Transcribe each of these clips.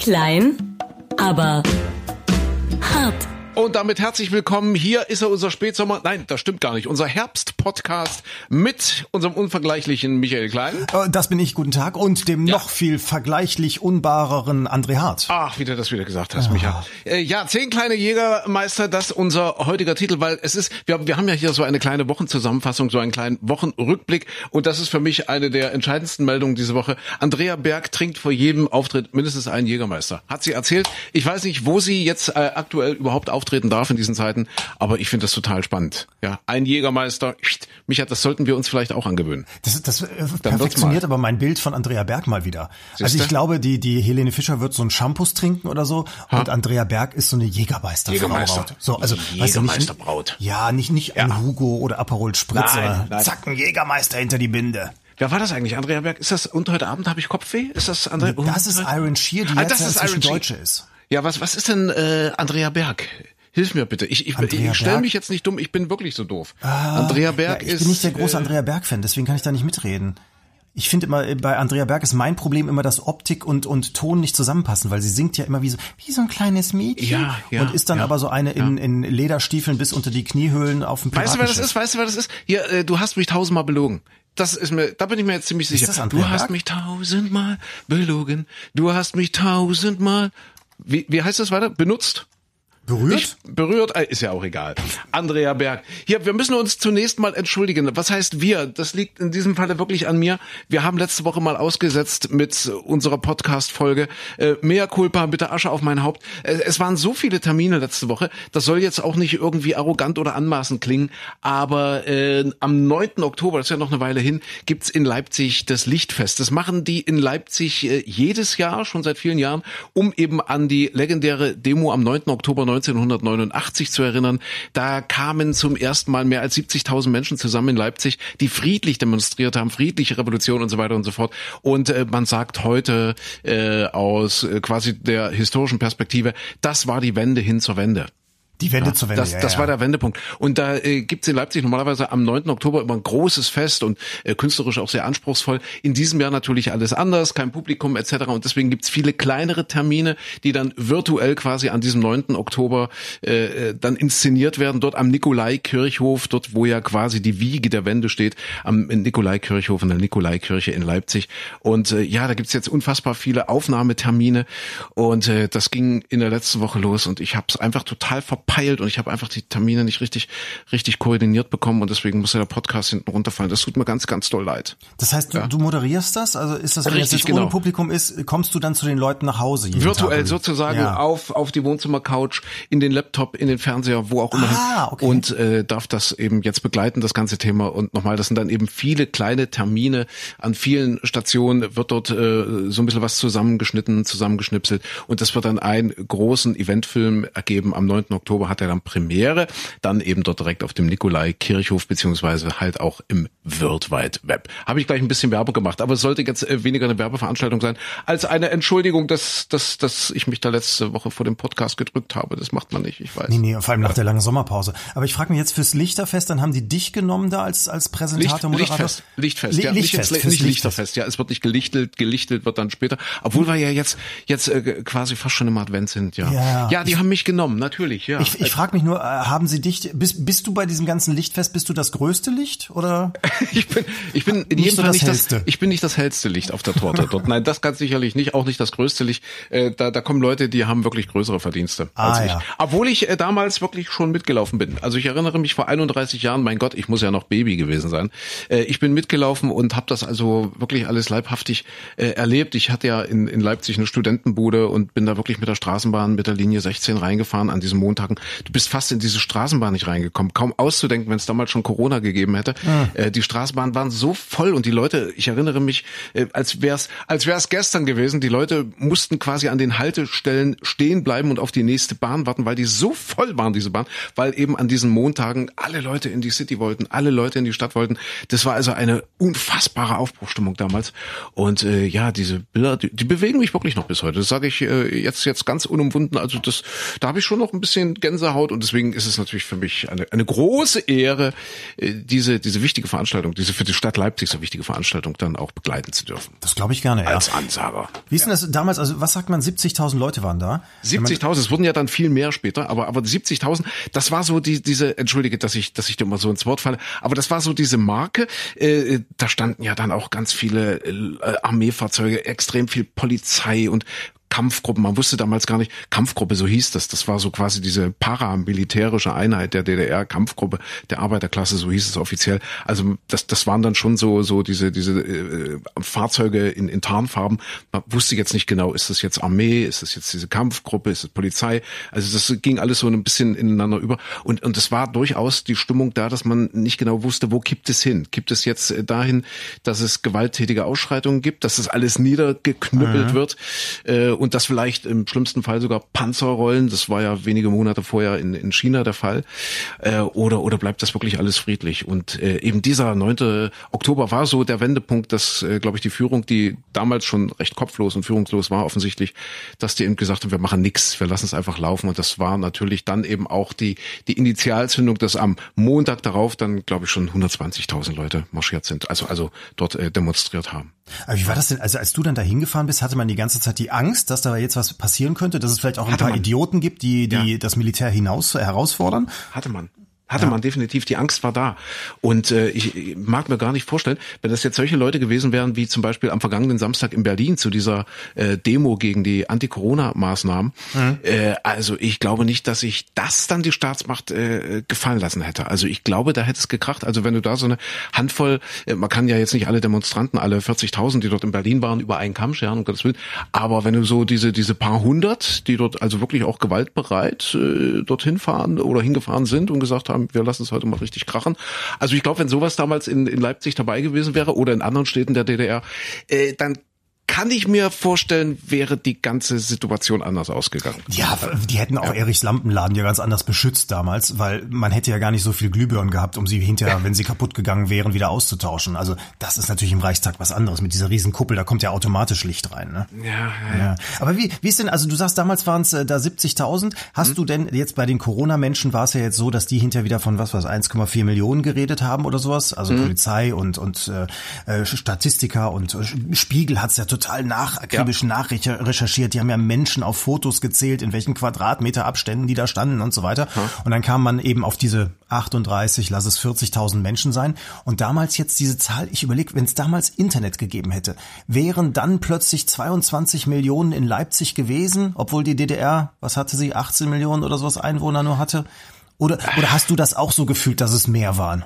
Klein, aber hart. Und damit herzlich willkommen. Hier ist er, unser Spätsommer. Nein, das stimmt gar nicht. Unser Herbst-Podcast mit unserem unvergleichlichen Michael Klein. Äh, Das bin ich, guten Tag. Und dem Ja. noch viel vergleichlich unbareren André Hart. Ach, wie du das wieder gesagt hast, Micha. Äh, ja, zehn kleine Jägermeister, das ist unser heutiger Titel, weil es ist, wir, wir haben ja hier so eine kleine Wochenzusammenfassung, so einen kleinen Wochenrückblick und das ist für mich eine der entscheidendsten Meldungen diese Woche. Andrea Berg trinkt vor jedem Auftritt mindestens einen Jägermeister. Hat sie erzählt. Ich weiß nicht, wo sie jetzt äh, aktuell überhaupt auftreten darf in diesen Zeiten, aber ich finde das total spannend. Ja, ein Jägermeister. Micha, das sollten wir uns vielleicht auch angewöhnen. Das, das äh, perfektioniert aber mein Bild von Andrea Berg mal wieder. Also Siehste? ich glaube, die, die Helene Fischer wird so ein Shampoos trinken oder so und Andrea Berg ist so eine Jägermeister. Jägermeister. So, also Die weißt du, Jägermeisterbraut. Ja, nicht nicht Ja. ein Hugo oder Aperol Spritz, Nein, nein. zack, ein Jägermeister hinter die Binde. Wer war das eigentlich? Andrea Berg? Ist das, und heute Abend habe ich Kopfweh? Ist das Andrea? Das ist Iron Shear, die Ah, jetzt das ist Iron. Deutsche ist. Ja, was, was ist denn äh, Andrea Berg? Hilf mir bitte. Ich, ich, Andrea ich stelle mich jetzt nicht dumm, ich bin wirklich so doof. Andrea Berg ja, ich ist. bin nicht der große äh, Andrea Berg-Fan, deswegen kann ich da nicht mitreden. Ich finde immer, äh, bei Andrea Berg ist mein Problem immer, dass Optik und, und Ton nicht zusammenpassen, weil sie singt ja immer wie so, wie so ein kleines Mädchen. Ja, ja, und ist dann ja, aber so eine in, in Lederstiefeln bis unter die Kniehöhlen auf dem Weißt du, wer das ist? Weißt du, wer das ist? Hier, äh, du hast mich tausendmal belogen. Das ist mir, da bin ich mir jetzt ziemlich sicher. du hast mich tausendmal belogen. Du hast mich tausendmal. Wie, wie heißt das weiter? Benutzt? Berührt? Nicht berührt, äh, ist ja auch egal. Andrea Berg. Hier, wir müssen uns zunächst mal entschuldigen. Was heißt wir? Das liegt in diesem Falle wirklich an mir. Wir haben letzte Woche mal ausgesetzt mit unserer Podcast-Folge. Äh, Mea culpa, bitte Asche auf mein Haupt. Äh, es waren so viele Termine letzte Woche. Das soll jetzt auch nicht irgendwie arrogant oder anmaßend klingen. Aber äh, am 9. Oktober, das ist ja noch eine Weile hin, gibt's in Leipzig das Lichtfest. Das machen die in Leipzig äh, jedes Jahr, schon seit vielen Jahren, um eben an die legendäre Demo am 9. Oktober 1989 zu erinnern. Da kamen zum ersten Mal mehr als 70.000 Menschen zusammen in Leipzig, die friedlich demonstriert haben, friedliche Revolution und so weiter und so fort. Und äh, man sagt heute äh, aus äh, quasi der historischen Perspektive, das war die Wende hin zur Wende. Die Wende zur Wende. Das, ja, das ja. war der Wendepunkt. Und da äh, gibt's in Leipzig normalerweise am 9. Oktober immer ein großes Fest und äh, künstlerisch auch sehr anspruchsvoll. In diesem Jahr natürlich alles anders, kein Publikum etc. Und deswegen gibt's viele kleinere Termine, die dann virtuell quasi an diesem 9. Oktober äh, äh, dann inszeniert werden. Dort am Nikolaikirchhof, dort wo ja quasi die Wiege der Wende steht, am Nikolaikirchhof in der Nikolaikirche in Leipzig. Und äh, ja, da gibt's jetzt unfassbar viele Aufnahmetermine. Und äh, das ging in der letzten Woche los und ich habe es einfach total verpeilt und ich habe einfach die Termine nicht richtig richtig koordiniert bekommen und deswegen musste der Podcast hinten runterfallen. Das tut mir ganz ganz doll leid. Das heißt, du, du moderierst das? Also ist das, wenn Richtig, das jetzt ohne genau. Publikum ist, kommst du dann zu den Leuten nach Hause? Virtuell Tag? sozusagen Ja. auf auf die Wohnzimmercouch, in den Laptop, in den Fernseher, wo auch immer Ah, okay. und äh, darf das eben jetzt begleiten das ganze Thema und nochmal, das sind dann eben viele kleine Termine an vielen Stationen wird dort äh, so ein bisschen was zusammengeschnitten, zusammengeschnipselt und das wird dann einen großen Eventfilm ergeben. Am 9. Oktober hat er dann Premiere, dann eben dort direkt auf dem Nikolai Kirchhof beziehungsweise halt auch im World Wide Web. Habe ich gleich ein bisschen Werbung gemacht, aber es sollte jetzt äh, weniger eine Werbeveranstaltung sein als eine Entschuldigung, dass, dass, dass ich mich da letzte Woche vor dem Podcast gedrückt habe. Das macht man nicht, ich weiß. Nee, nee, vor allem nach der langen Sommerpause. Aber ich frage mich jetzt fürs Lichterfest, dann haben die dich genommen da als, als Licht, Präsentator, Moderator? Lichtfest, Lichtfest, Li ja, Lichtfest, nicht, nicht Lichterfest, ja, es wird nicht gelichtelt, gelichtelt wird dann später, obwohl wir ja jetzt jetzt äh, quasi fast schon im Advent sind, ja. Ja. ja die haben mich genommen, natürlich, ja. Ich, ich frage mich nur, äh, haben sie dich, bist, bist du bei diesem ganzen Lichtfest, bist du das größte Licht oder? ich bin, ich bin in Nicht jedem Fall das nicht das, hellste. ich bin nicht das hellste Licht auf der Torte dort. Nein, das ganz sicherlich nicht, auch nicht das größte Licht. Äh, da, da kommen Leute, die haben wirklich größere Verdienste Ah, als ich. ja. Obwohl ich äh, damals wirklich schon mitgelaufen bin. Also ich erinnere mich vor 31 Jahren, mein Gott, ich muss ja noch Baby gewesen sein. Äh, ich bin mitgelaufen und habe das also wirklich alles leibhaftig erlebt. Ich hatte ja in, in Leipzig eine Studentenbude und bin da wirklich mit der Straßenbahn mit der Linie 16 reingefahren an diesen Montagen. Du bist fast in diese Straßenbahn nicht reingekommen. Kaum auszudenken, wenn es damals schon Corona gegeben hätte. Äh, die Straßenbahnen waren so voll und die Leute, ich erinnere mich, äh, als wär's, als wär's gestern gewesen. Die Leute mussten quasi an den Haltestellen stehen bleiben und auf die nächste Bahn warten, weil die so voll waren, diese Bahn, weil eben an diesen Montagen alle Leute in die City wollten, alle Leute in die Stadt wollten. Das war also eine unfassbare Aufbruchstimmung damals. Und äh, ja, diese Bilder, die, die bewegen mich wirklich noch bis heute. Das sage ich äh, jetzt jetzt ganz unumwunden. Also das, da habe ich schon noch ein bisschen Gänsehaut und deswegen ist es natürlich für mich eine, eine große Ehre, äh, diese, diese wichtige Veranstaltung, diese für die Stadt Leipzig so wichtige Veranstaltung dann auch begleiten zu dürfen. Das glaube ich gerne, ja. Als Ansager. Wie ist denn das damals, also was sagt man, 70.000 Leute waren da? 70.000, es wurden ja dann viel mehr später, aber, aber 70.000, das war so die, diese, entschuldige, dass ich, dass ich dir mal so ins Wort falle, aber das war so diese Marke, äh, da standen ja dann auch ganz viele äh, Armeefahrzeuge, extrem viel Polizei und Kampfgruppen. Man wusste damals gar nicht, Kampfgruppe, so hieß das. Das war so quasi diese paramilitärische Einheit der DDR, Kampfgruppe der Arbeiterklasse, so hieß es offiziell. Also das, das waren dann schon so, so diese, diese äh, Fahrzeuge in, in Tarnfarben. Man wusste jetzt nicht genau, ist das jetzt Armee, ist das jetzt diese Kampfgruppe, ist es Polizei? Also das ging alles so ein bisschen ineinander über. Und, und es war durchaus die Stimmung da, dass man nicht genau wusste, wo kippt es hin? Kippt es jetzt äh, dahin, dass es gewalttätige Ausschreitungen gibt, dass das alles niedergeknüppelt mhm. wird? Äh, und das vielleicht im schlimmsten Fall sogar Panzerrollen. Das war ja wenige Monate vorher in, in China der Fall. Äh, oder, oder bleibt das wirklich alles friedlich? Und äh, eben dieser 9. Oktober war so der Wendepunkt, dass, äh, glaube ich, die Führung, die damals schon recht kopflos und führungslos war, offensichtlich, dass die eben gesagt haben, wir machen nichts, wir lassen es einfach laufen. Und das war natürlich dann eben auch die, die Initialzündung, dass am Montag darauf dann, glaube ich, schon 120.000 Leute marschiert sind, also, also dort äh, demonstriert haben. Aber wie war das denn? Also als du dann da hingefahren bist, hatte man die ganze Zeit die Angst, dass da jetzt was passieren könnte, dass es vielleicht auch ein Hatte paar man. Idioten gibt, die, die ja. das Militär hinaus herausfordern? Hatte man. Hatte ja. man definitiv, die Angst war da. Und äh, ich, ich mag mir gar nicht vorstellen, wenn das jetzt solche Leute gewesen wären, wie zum Beispiel am vergangenen Samstag in Berlin zu dieser äh, Demo gegen die Anti-Corona-Maßnahmen. Mhm. Äh, also ich glaube nicht, dass ich das dann die Staatsmacht äh, gefallen lassen hätte. Also ich glaube, da hätte es gekracht. Also wenn du da so eine Handvoll, äh, man kann ja jetzt nicht alle Demonstranten, alle 40.000, die dort in Berlin waren, über einen Kamm scheren, um Gottes Willen. Aber wenn du so diese, diese paar hundert, die dort also wirklich auch gewaltbereit äh, dorthin fahren oder hingefahren sind und gesagt haben, haben, wir lassen es heute mal richtig krachen. Also ich glaube, wenn sowas damals in, in Leipzig dabei gewesen wäre oder in anderen Städten der DDR, äh, dann kann ich mir vorstellen, wäre die ganze Situation anders ausgegangen. Ja, die hätten auch ja. Erichs Lampenladen ja ganz anders beschützt damals, weil man hätte ja gar nicht so viel Glühbirnen gehabt, um sie hinterher, wenn sie kaputt gegangen wären, wieder auszutauschen. Also das ist natürlich im Reichstag was anderes. Mit dieser riesen Kuppel, da kommt ja automatisch Licht rein. Ne? Ja, ja, ja. Aber wie, wie ist denn, also du sagst, damals waren es äh, da 70.000. Hast mhm. du denn jetzt bei den Corona-Menschen war es ja jetzt so, dass die hinterher wieder von was was 1,4 Millionen geredet haben oder sowas? Also mhm. Polizei und, und äh, äh Statistiker und äh, Spiegel hat's ja total total nachakribisch ja. nachrecherchiert. Die haben ja Menschen auf Fotos gezählt, in welchen Quadratmeter Abständen die da standen und so weiter. Hm. Und dann kam man eben auf diese 38, lass es 40.000 Menschen sein. Und damals jetzt diese Zahl, ich überlege, wenn es damals Internet gegeben hätte, wären dann plötzlich 22 Millionen in Leipzig gewesen, obwohl die DDR, was hatte sie, 18 Millionen oder sowas Einwohner nur hatte. Oder, oder hast du das auch so gefühlt, dass es mehr waren?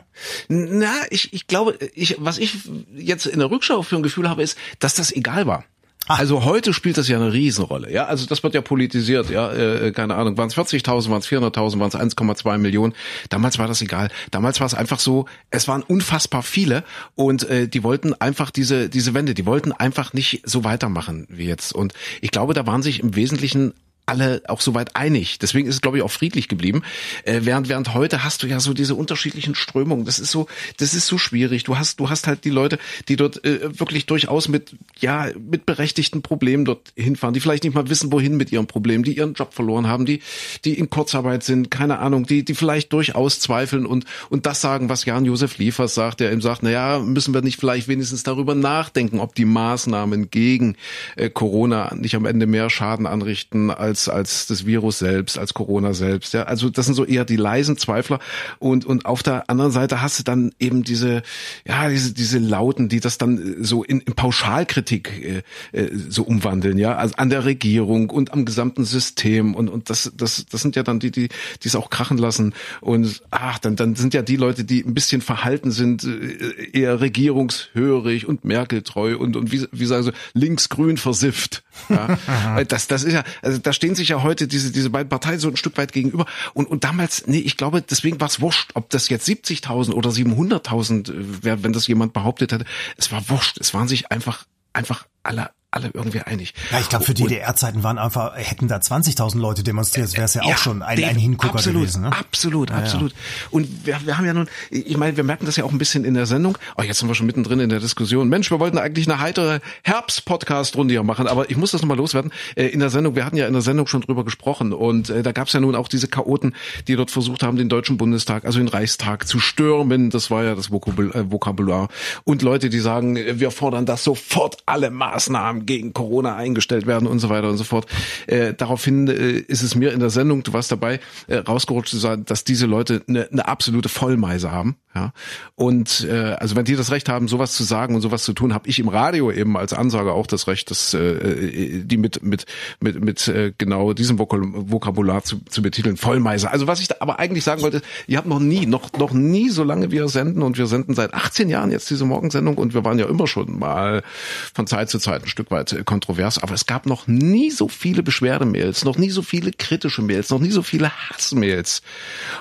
Na, ich, ich glaube, ich, was ich jetzt in der Rückschau für ein Gefühl habe, ist, dass das egal war. Ach. Also heute spielt das ja eine Riesenrolle, ja. Also das wird ja politisiert, ja. Äh, keine Ahnung, waren es 40.000, waren es 400.000, waren es 1,2 Millionen. Damals war das egal. Damals war es einfach so, es waren unfassbar viele und äh, die wollten einfach diese diese Wende, die wollten einfach nicht so weitermachen wie jetzt. Und ich glaube, da waren sich im Wesentlichen alle auch soweit einig. Deswegen ist es, glaube ich, auch friedlich geblieben. Äh, während, während heute hast du ja so diese unterschiedlichen Strömungen. Das ist so, das ist so schwierig. Du hast, du hast halt die Leute, die dort äh, wirklich durchaus mit, ja, mit berechtigten Problemen dort hinfahren, die vielleicht nicht mal wissen, wohin mit ihrem Problem, die ihren Job verloren haben, die, die in Kurzarbeit sind, keine Ahnung, die, die vielleicht durchaus zweifeln und, und das sagen, was Jan-Josef Liefers sagt, der ihm sagt, na ja, müssen wir nicht vielleicht wenigstens darüber nachdenken, ob die Maßnahmen gegen äh, Corona nicht am Ende mehr Schaden anrichten als als, als das Virus selbst, als Corona selbst. Ja, also das sind so eher die leisen Zweifler. Und, und auf der anderen Seite hast du dann eben diese, ja, diese, diese Lauten, die das dann so in, in Pauschalkritik äh, äh, so umwandeln, ja, also an der Regierung und am gesamten System. Und, und das, das, das sind ja dann die, die, die es auch krachen lassen. Und ach, dann, dann sind ja die Leute, die ein bisschen verhalten sind, äh, eher regierungshörig und Merkel-treu und, und wie, wie sagen sie, linksgrün versifft. Ja. das, das ist ja, also da steht stehen sich ja heute diese, diese beiden Parteien so ein Stück weit gegenüber. Und, und damals, nee, ich glaube, deswegen war es wurscht, ob das jetzt 70.000 oder 700.000 wäre, wenn das jemand behauptet hätte. Es war wurscht. Es waren sich einfach, einfach alle alle irgendwie einig. Ja, ich glaube, für DDR-Zeiten waren einfach, hätten da 20.000 Leute demonstriert, wäre es ja, ja, auch schon ein, ein Hingucker absolut, gewesen. Ne? Absolut, absolut. Ja. Und wir, wir haben ja nun, ich meine, wir merken das ja auch ein bisschen in der Sendung. Oh, jetzt sind wir schon mittendrin in der Diskussion. Mensch, wir wollten eigentlich eine heitere Herbst-Podcast-Runde hier machen, aber ich muss das nochmal loswerden. Äh, in der Sendung, wir hatten ja in der Sendung schon drüber gesprochen und äh, da gab es ja nun auch diese Chaoten, die dort versucht haben, den Deutschen Bundestag, also den Reichstag zu stürmen. Das war ja das äh, Vokabular. Und Leute, die sagen, wir fordern, dass sofort alle Maßnahmen gegen Corona eingestellt werden und so weiter und so fort. Äh, daraufhin äh, ist es mir in der Sendung, du warst dabei, äh, rausgerutscht zu sagen, dass diese Leute eine, eine absolute Vollmeise haben. Ja. Und äh, also wenn die das Recht haben, sowas zu sagen und sowas zu tun, habe ich im Radio eben als Ansage auch das Recht, dass äh, die mit mit mit mit äh, genau diesem Vokabular zu, zu betiteln, Vollmeise. Also was ich da aber eigentlich sagen wollte, ihr habt noch nie, noch noch nie, so lange wir senden und wir senden seit 18 Jahren jetzt diese Morgensendung und wir waren ja immer schon mal von Zeit zu Zeit ein Stück weit äh, kontrovers, aber es gab noch nie so viele Beschwerdemails, noch nie so viele kritische Mails, noch nie so viele Hassmails.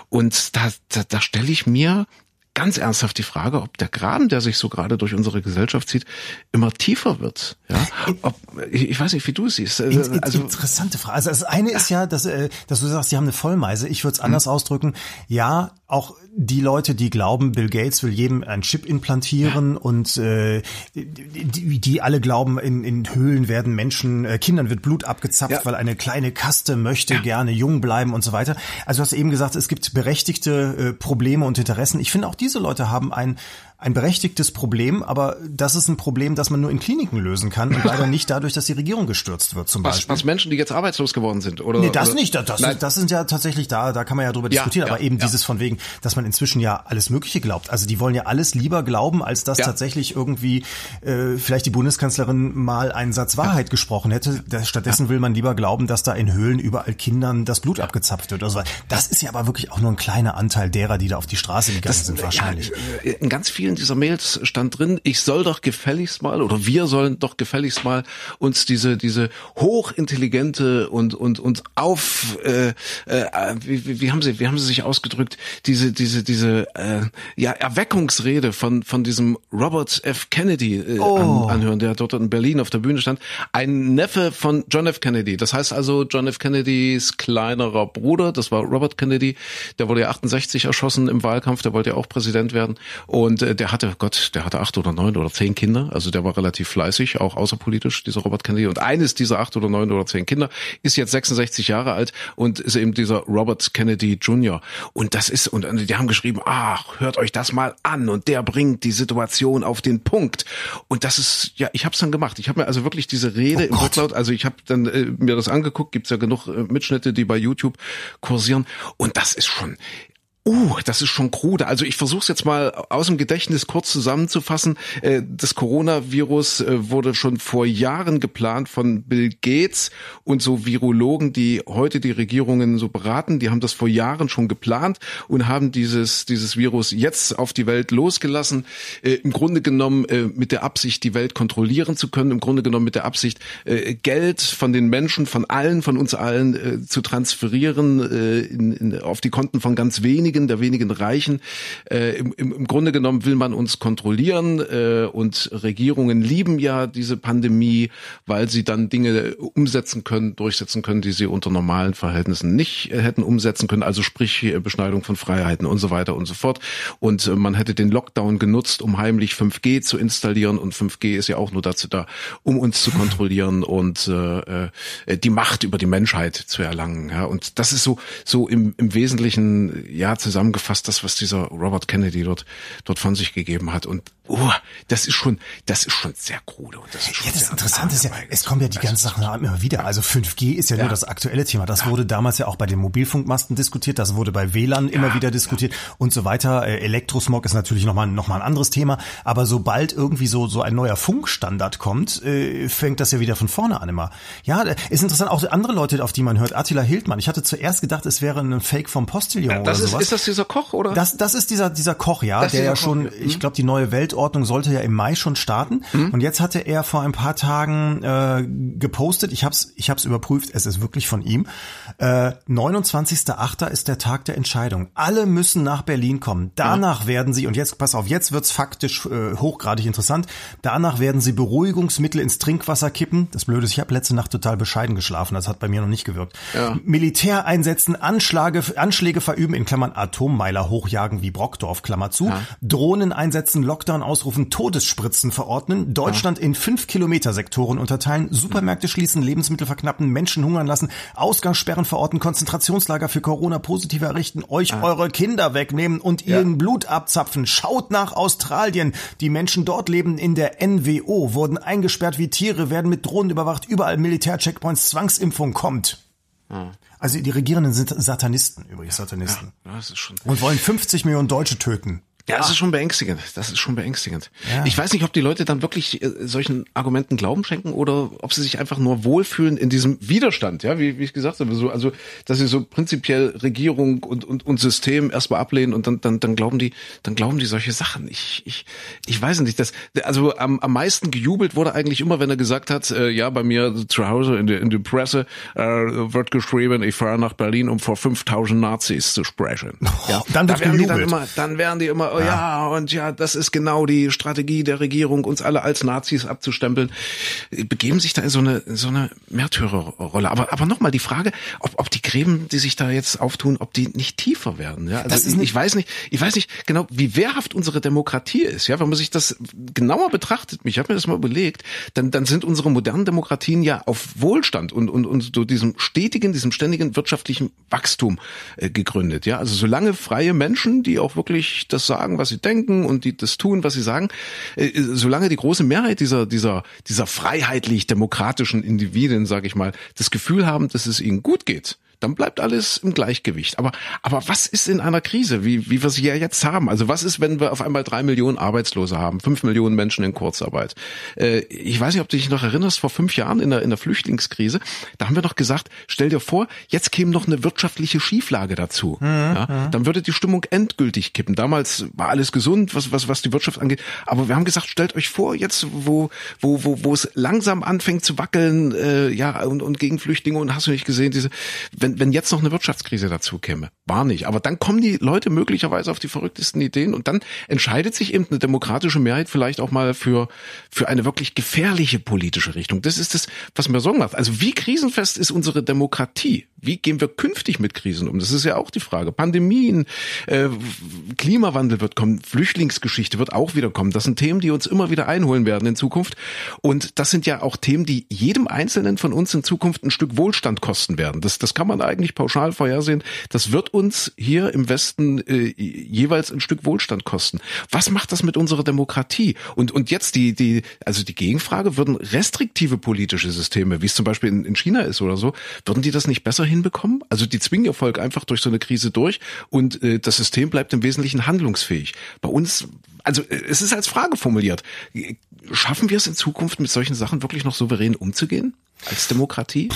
Und da, da, da stelle ich mir ganz ernsthaft die Frage, ob der Graben, der sich so gerade durch unsere Gesellschaft zieht, immer tiefer wird. Ja, ob, ich, weiß nicht, wie du es siehst. Also interessante Frage. Also das eine ist ja, dass, äh, dass du sagst, die haben eine Vollmeise. Ich würde es anders mhm. ausdrücken. Ja, auch die Leute, die glauben, Bill Gates will jedem einen Chip implantieren und äh, die, die alle glauben, in, in Höhlen werden Menschen, äh, Kindern wird Blut abgezapft, ja. weil eine kleine Kaste möchte ja. gerne jung bleiben und so weiter. Also du hast eben gesagt, es gibt berechtigte äh, Probleme und Interessen. Ich finde auch diese Leute haben ein ein berechtigtes Problem, aber das ist ein Problem, das man nur in Kliniken lösen kann und leider nicht dadurch, dass die Regierung gestürzt wird zum was, Beispiel. Was Menschen, die jetzt arbeitslos geworden sind, oder? Nee, das oder? nicht. Das, das, das sind ja tatsächlich da, da kann man ja drüber ja, diskutieren, ja, aber eben ja. dieses von wegen, dass man inzwischen ja alles Mögliche glaubt. Also die wollen ja alles lieber glauben, als dass tatsächlich irgendwie äh, vielleicht die Bundeskanzlerin mal einen Satz Wahrheit gesprochen hätte. Stattdessen will man lieber glauben, dass da in Höhlen überall Kindern das Blut abgezapft wird. Also das ist ja aber wirklich auch nur ein kleiner Anteil derer, die da auf die Straße gegangen das, sind wahrscheinlich. in ganz vielen dieser Mails stand drin, ich soll doch gefälligst mal oder wir sollen doch gefälligst mal uns diese diese hochintelligente und und und auf äh, äh, wie, wie haben sie wie haben sie sich ausgedrückt? Diese diese diese äh, ja Erweckungsrede von von diesem Robert F. Kennedy äh, oh. an, anhören, der dort in Berlin auf der Bühne stand, ein Neffe von John F. Kennedy. Das heißt also John F. Kennedys kleinerer Bruder, das war Robert Kennedy, der wurde ja 68 erschossen im Wahlkampf, der wollte ja auch Präsident werden. Und äh, der hatte Gott, der hatte acht oder neun oder zehn Kinder. Also der war relativ fleißig, auch außerpolitisch, dieser Robert Kennedy. Und eines dieser acht oder neun oder zehn Kinder ist jetzt 66 Jahre alt und ist eben dieser Robert Kennedy Jr. Und das ist, und die haben geschrieben, ach, hört euch das mal an. Und der bringt die Situation auf den Punkt. Und das ist, ja, ich habe es dann gemacht. Ich habe mir also wirklich diese Rede oh im Wortlaut, also ich habe dann äh, mir das angeguckt, gibt's ja genug äh, Mitschnitte, die bei YouTube kursieren. Und das ist schon, Uh, das ist schon krude. Also ich versuche es jetzt mal aus dem Gedächtnis kurz zusammenzufassen. Äh, das Coronavirus äh, wurde schon vor Jahren geplant von Bill Gates und so Virologen, die heute die Regierungen so beraten. Die haben das vor Jahren schon geplant und haben dieses, dieses Virus jetzt auf die Welt losgelassen. Äh, Im Grunde genommen mit der Absicht, die Welt kontrollieren zu können. Im Grunde genommen mit der Absicht, Geld von den Menschen, von allen, von uns allen zu transferieren in, in, auf die Konten von ganz wenigen wenigen, der wenigen Reichen. Äh, im, im, Grunde genommen will man uns kontrollieren äh, und Regierungen lieben ja diese Pandemie, weil sie dann Dinge umsetzen können, durchsetzen können, die sie unter normalen Verhältnissen nicht äh, hätten umsetzen können. Also sprich Beschneidung von Freiheiten und so weiter und so fort. Und äh, man hätte den Lockdown genutzt, um heimlich 5G zu installieren. Und 5G ist ja auch nur dazu da, um uns zu kontrollieren und äh, äh, die Macht über die Menschheit zu erlangen. Ja, und das ist so so im, im Wesentlichen ja zusammengefasst, das, was dieser Robert Kennedy dort, dort von sich gegeben hat. Und oh, das ist schon, das ist schon sehr krude. Und das ist schon ja, das Interessante ist ja, es kommen ja die ganzen Sachen immer wieder. Also 5G ist ja, ja. nur das aktuelle Thema. Das ja. wurde damals ja auch bei den Mobilfunkmasten diskutiert, das wurde bei WLAN ja. immer wieder diskutiert und so weiter. Äh, Elektrosmog ist natürlich nochmal noch mal ein anderes Thema. Aber sobald irgendwie so, so ein neuer Funkstandard kommt, äh, fängt das ja wieder von vorne an immer. Ja, äh, ist interessant, auch andere Leute, auf die man hört. Attila Hildmann. Ich hatte zuerst gedacht, es wäre ein Fake vom Postillon das oder ist, sowas. Ist das dieser Koch, oder? Das, das ist dieser, dieser Koch, ja, das der ja schon, Koch. ich glaube, die neue Welt Weltordnung sollte ja im Mai schon starten. Mhm. Und jetzt hatte er vor ein paar Tagen äh, gepostet, ich habe es ich hab's überprüft, es ist wirklich von ihm, äh, 29.8. ist der Tag der Entscheidung. Alle müssen nach Berlin kommen. Danach ja. werden sie, und jetzt, pass auf, jetzt wird's faktisch äh, hochgradig interessant, danach werden sie Beruhigungsmittel ins Trinkwasser kippen. Das Blöde ist, ich habe letzte Nacht total bescheiden geschlafen, das hat bei mir noch nicht gewirkt. Ja. Militär einsetzen, Anschläge, Anschläge verüben, in Klammern Atommeiler hochjagen wie Brockdorf, Klammer zu, ja. Drohnen einsetzen, Lockdown ausrufen, Todesspritzen verordnen, Deutschland in fünf Kilometer Sektoren unterteilen, Supermärkte schließen, Lebensmittel verknappen, Menschen hungern lassen, Ausgangssperren verorten, Konzentrationslager für Corona-Positive errichten, euch eure Kinder wegnehmen und ihren Blut abzapfen. Schaut nach Australien. Die Menschen dort leben in der NWO, wurden eingesperrt wie Tiere, werden mit Drohnen überwacht, überall Militärcheckpoints, Zwangsimpfung kommt. Also die Regierenden sind Satanisten, übrigens Satanisten. Ja, schon und wollen 50 Millionen Deutsche töten. Ja, das ist schon beängstigend. Das ist schon beängstigend. Ja. Ich weiß nicht, ob die Leute dann wirklich äh, solchen Argumenten Glauben schenken oder ob sie sich einfach nur wohlfühlen in diesem Widerstand, ja, wie, wie ich gesagt habe, so, also, dass sie so prinzipiell Regierung und, und, und System erstmal ablehnen und dann, dann, dann glauben die, dann glauben die solche Sachen. Ich, ich, ich weiß nicht, das, also am, am meisten gejubelt wurde eigentlich immer, wenn er gesagt hat, äh, ja, bei mir zu Hause in der, in der Presse äh, wird geschrieben, ich fahre nach Berlin, um vor 5000 Nazis zu sprechen. Ja, dann da werden die dann immer, dann werden die immer, oh, ja. ja, und ja, das ist genau die Strategie der Regierung, uns alle als Nazis abzustempeln, begeben sich da in so eine, in so eine Märtyrerrolle. Aber, aber nochmal die Frage, ob, ob die Gräben, die sich da jetzt auftun, ob die nicht tiefer werden. Ja, also ich, ich weiß nicht, ich weiß nicht genau, wie wehrhaft unsere Demokratie ist. Ja, wenn man sich das genauer betrachtet, ich habe mir das mal überlegt, dann, dann sind unsere modernen Demokratien ja auf Wohlstand und, und, und so diesem stetigen, diesem ständigen wirtschaftlichen Wachstum äh, gegründet. Ja, also solange freie Menschen, die auch wirklich das sagen, was sie denken und die das tun, was sie sagen, äh, solange die große Mehrheit dieser dieser dieser freiheitlich-demokratischen Individuen, sage ich mal, das Gefühl haben, dass es ihnen gut geht, dann bleibt alles im Gleichgewicht. Aber, aber was ist in einer Krise, wie, wie wir sie ja jetzt haben? Also was ist, wenn wir auf einmal drei Millionen Arbeitslose haben, fünf Millionen Menschen in Kurzarbeit? Äh, ich weiß nicht, ob du dich noch erinnerst, vor fünf Jahren in der, in der Flüchtlingskrise, da haben wir doch gesagt, stell dir vor, jetzt käme noch eine wirtschaftliche Schieflage dazu. Mhm, ja, mhm. dann würde die Stimmung endgültig kippen. Damals war alles gesund, was, was, was die Wirtschaft angeht. Aber wir haben gesagt, stellt euch vor, jetzt, wo, wo, wo, wo es langsam anfängt zu wackeln, äh, ja, und, und gegen Flüchtlinge und hast du nicht gesehen, diese, wenn, wenn, jetzt noch eine Wirtschaftskrise dazu käme. War nicht. Aber dann kommen die Leute möglicherweise auf die verrücktesten Ideen und dann entscheidet sich eben eine demokratische Mehrheit vielleicht auch mal für, für eine wirklich gefährliche politische Richtung. Das ist das, was mir Sorgen macht. Also wie krisenfest ist unsere Demokratie? Wie gehen wir künftig mit Krisen um? Das ist ja auch die Frage. Pandemien, äh, Klimawandel wird kommen, Flüchtlingsgeschichte wird auch wieder kommen. Das sind Themen, die uns immer wieder einholen werden in Zukunft. Und das sind ja auch Themen, die jedem Einzelnen von uns in Zukunft ein Stück Wohlstand kosten werden. Das, das kann man eigentlich pauschal vorhersehen. Das wird uns hier im Westen äh, jeweils ein Stück Wohlstand kosten. Was macht das mit unserer Demokratie? Und, und jetzt die, die, also die Gegenfrage, würden restriktive politische Systeme, wie es zum Beispiel in, in China ist oder so, würden die das nicht besser hinbekommen? Also die zwingen ihr Volk einfach durch so eine Krise durch und äh, das System bleibt im Wesentlichen handlungsfähig. Bei uns, also äh, es ist als Frage formuliert. Schaffen wir es in Zukunft mit solchen Sachen wirklich noch souverän umzugehen? Als Demokratie?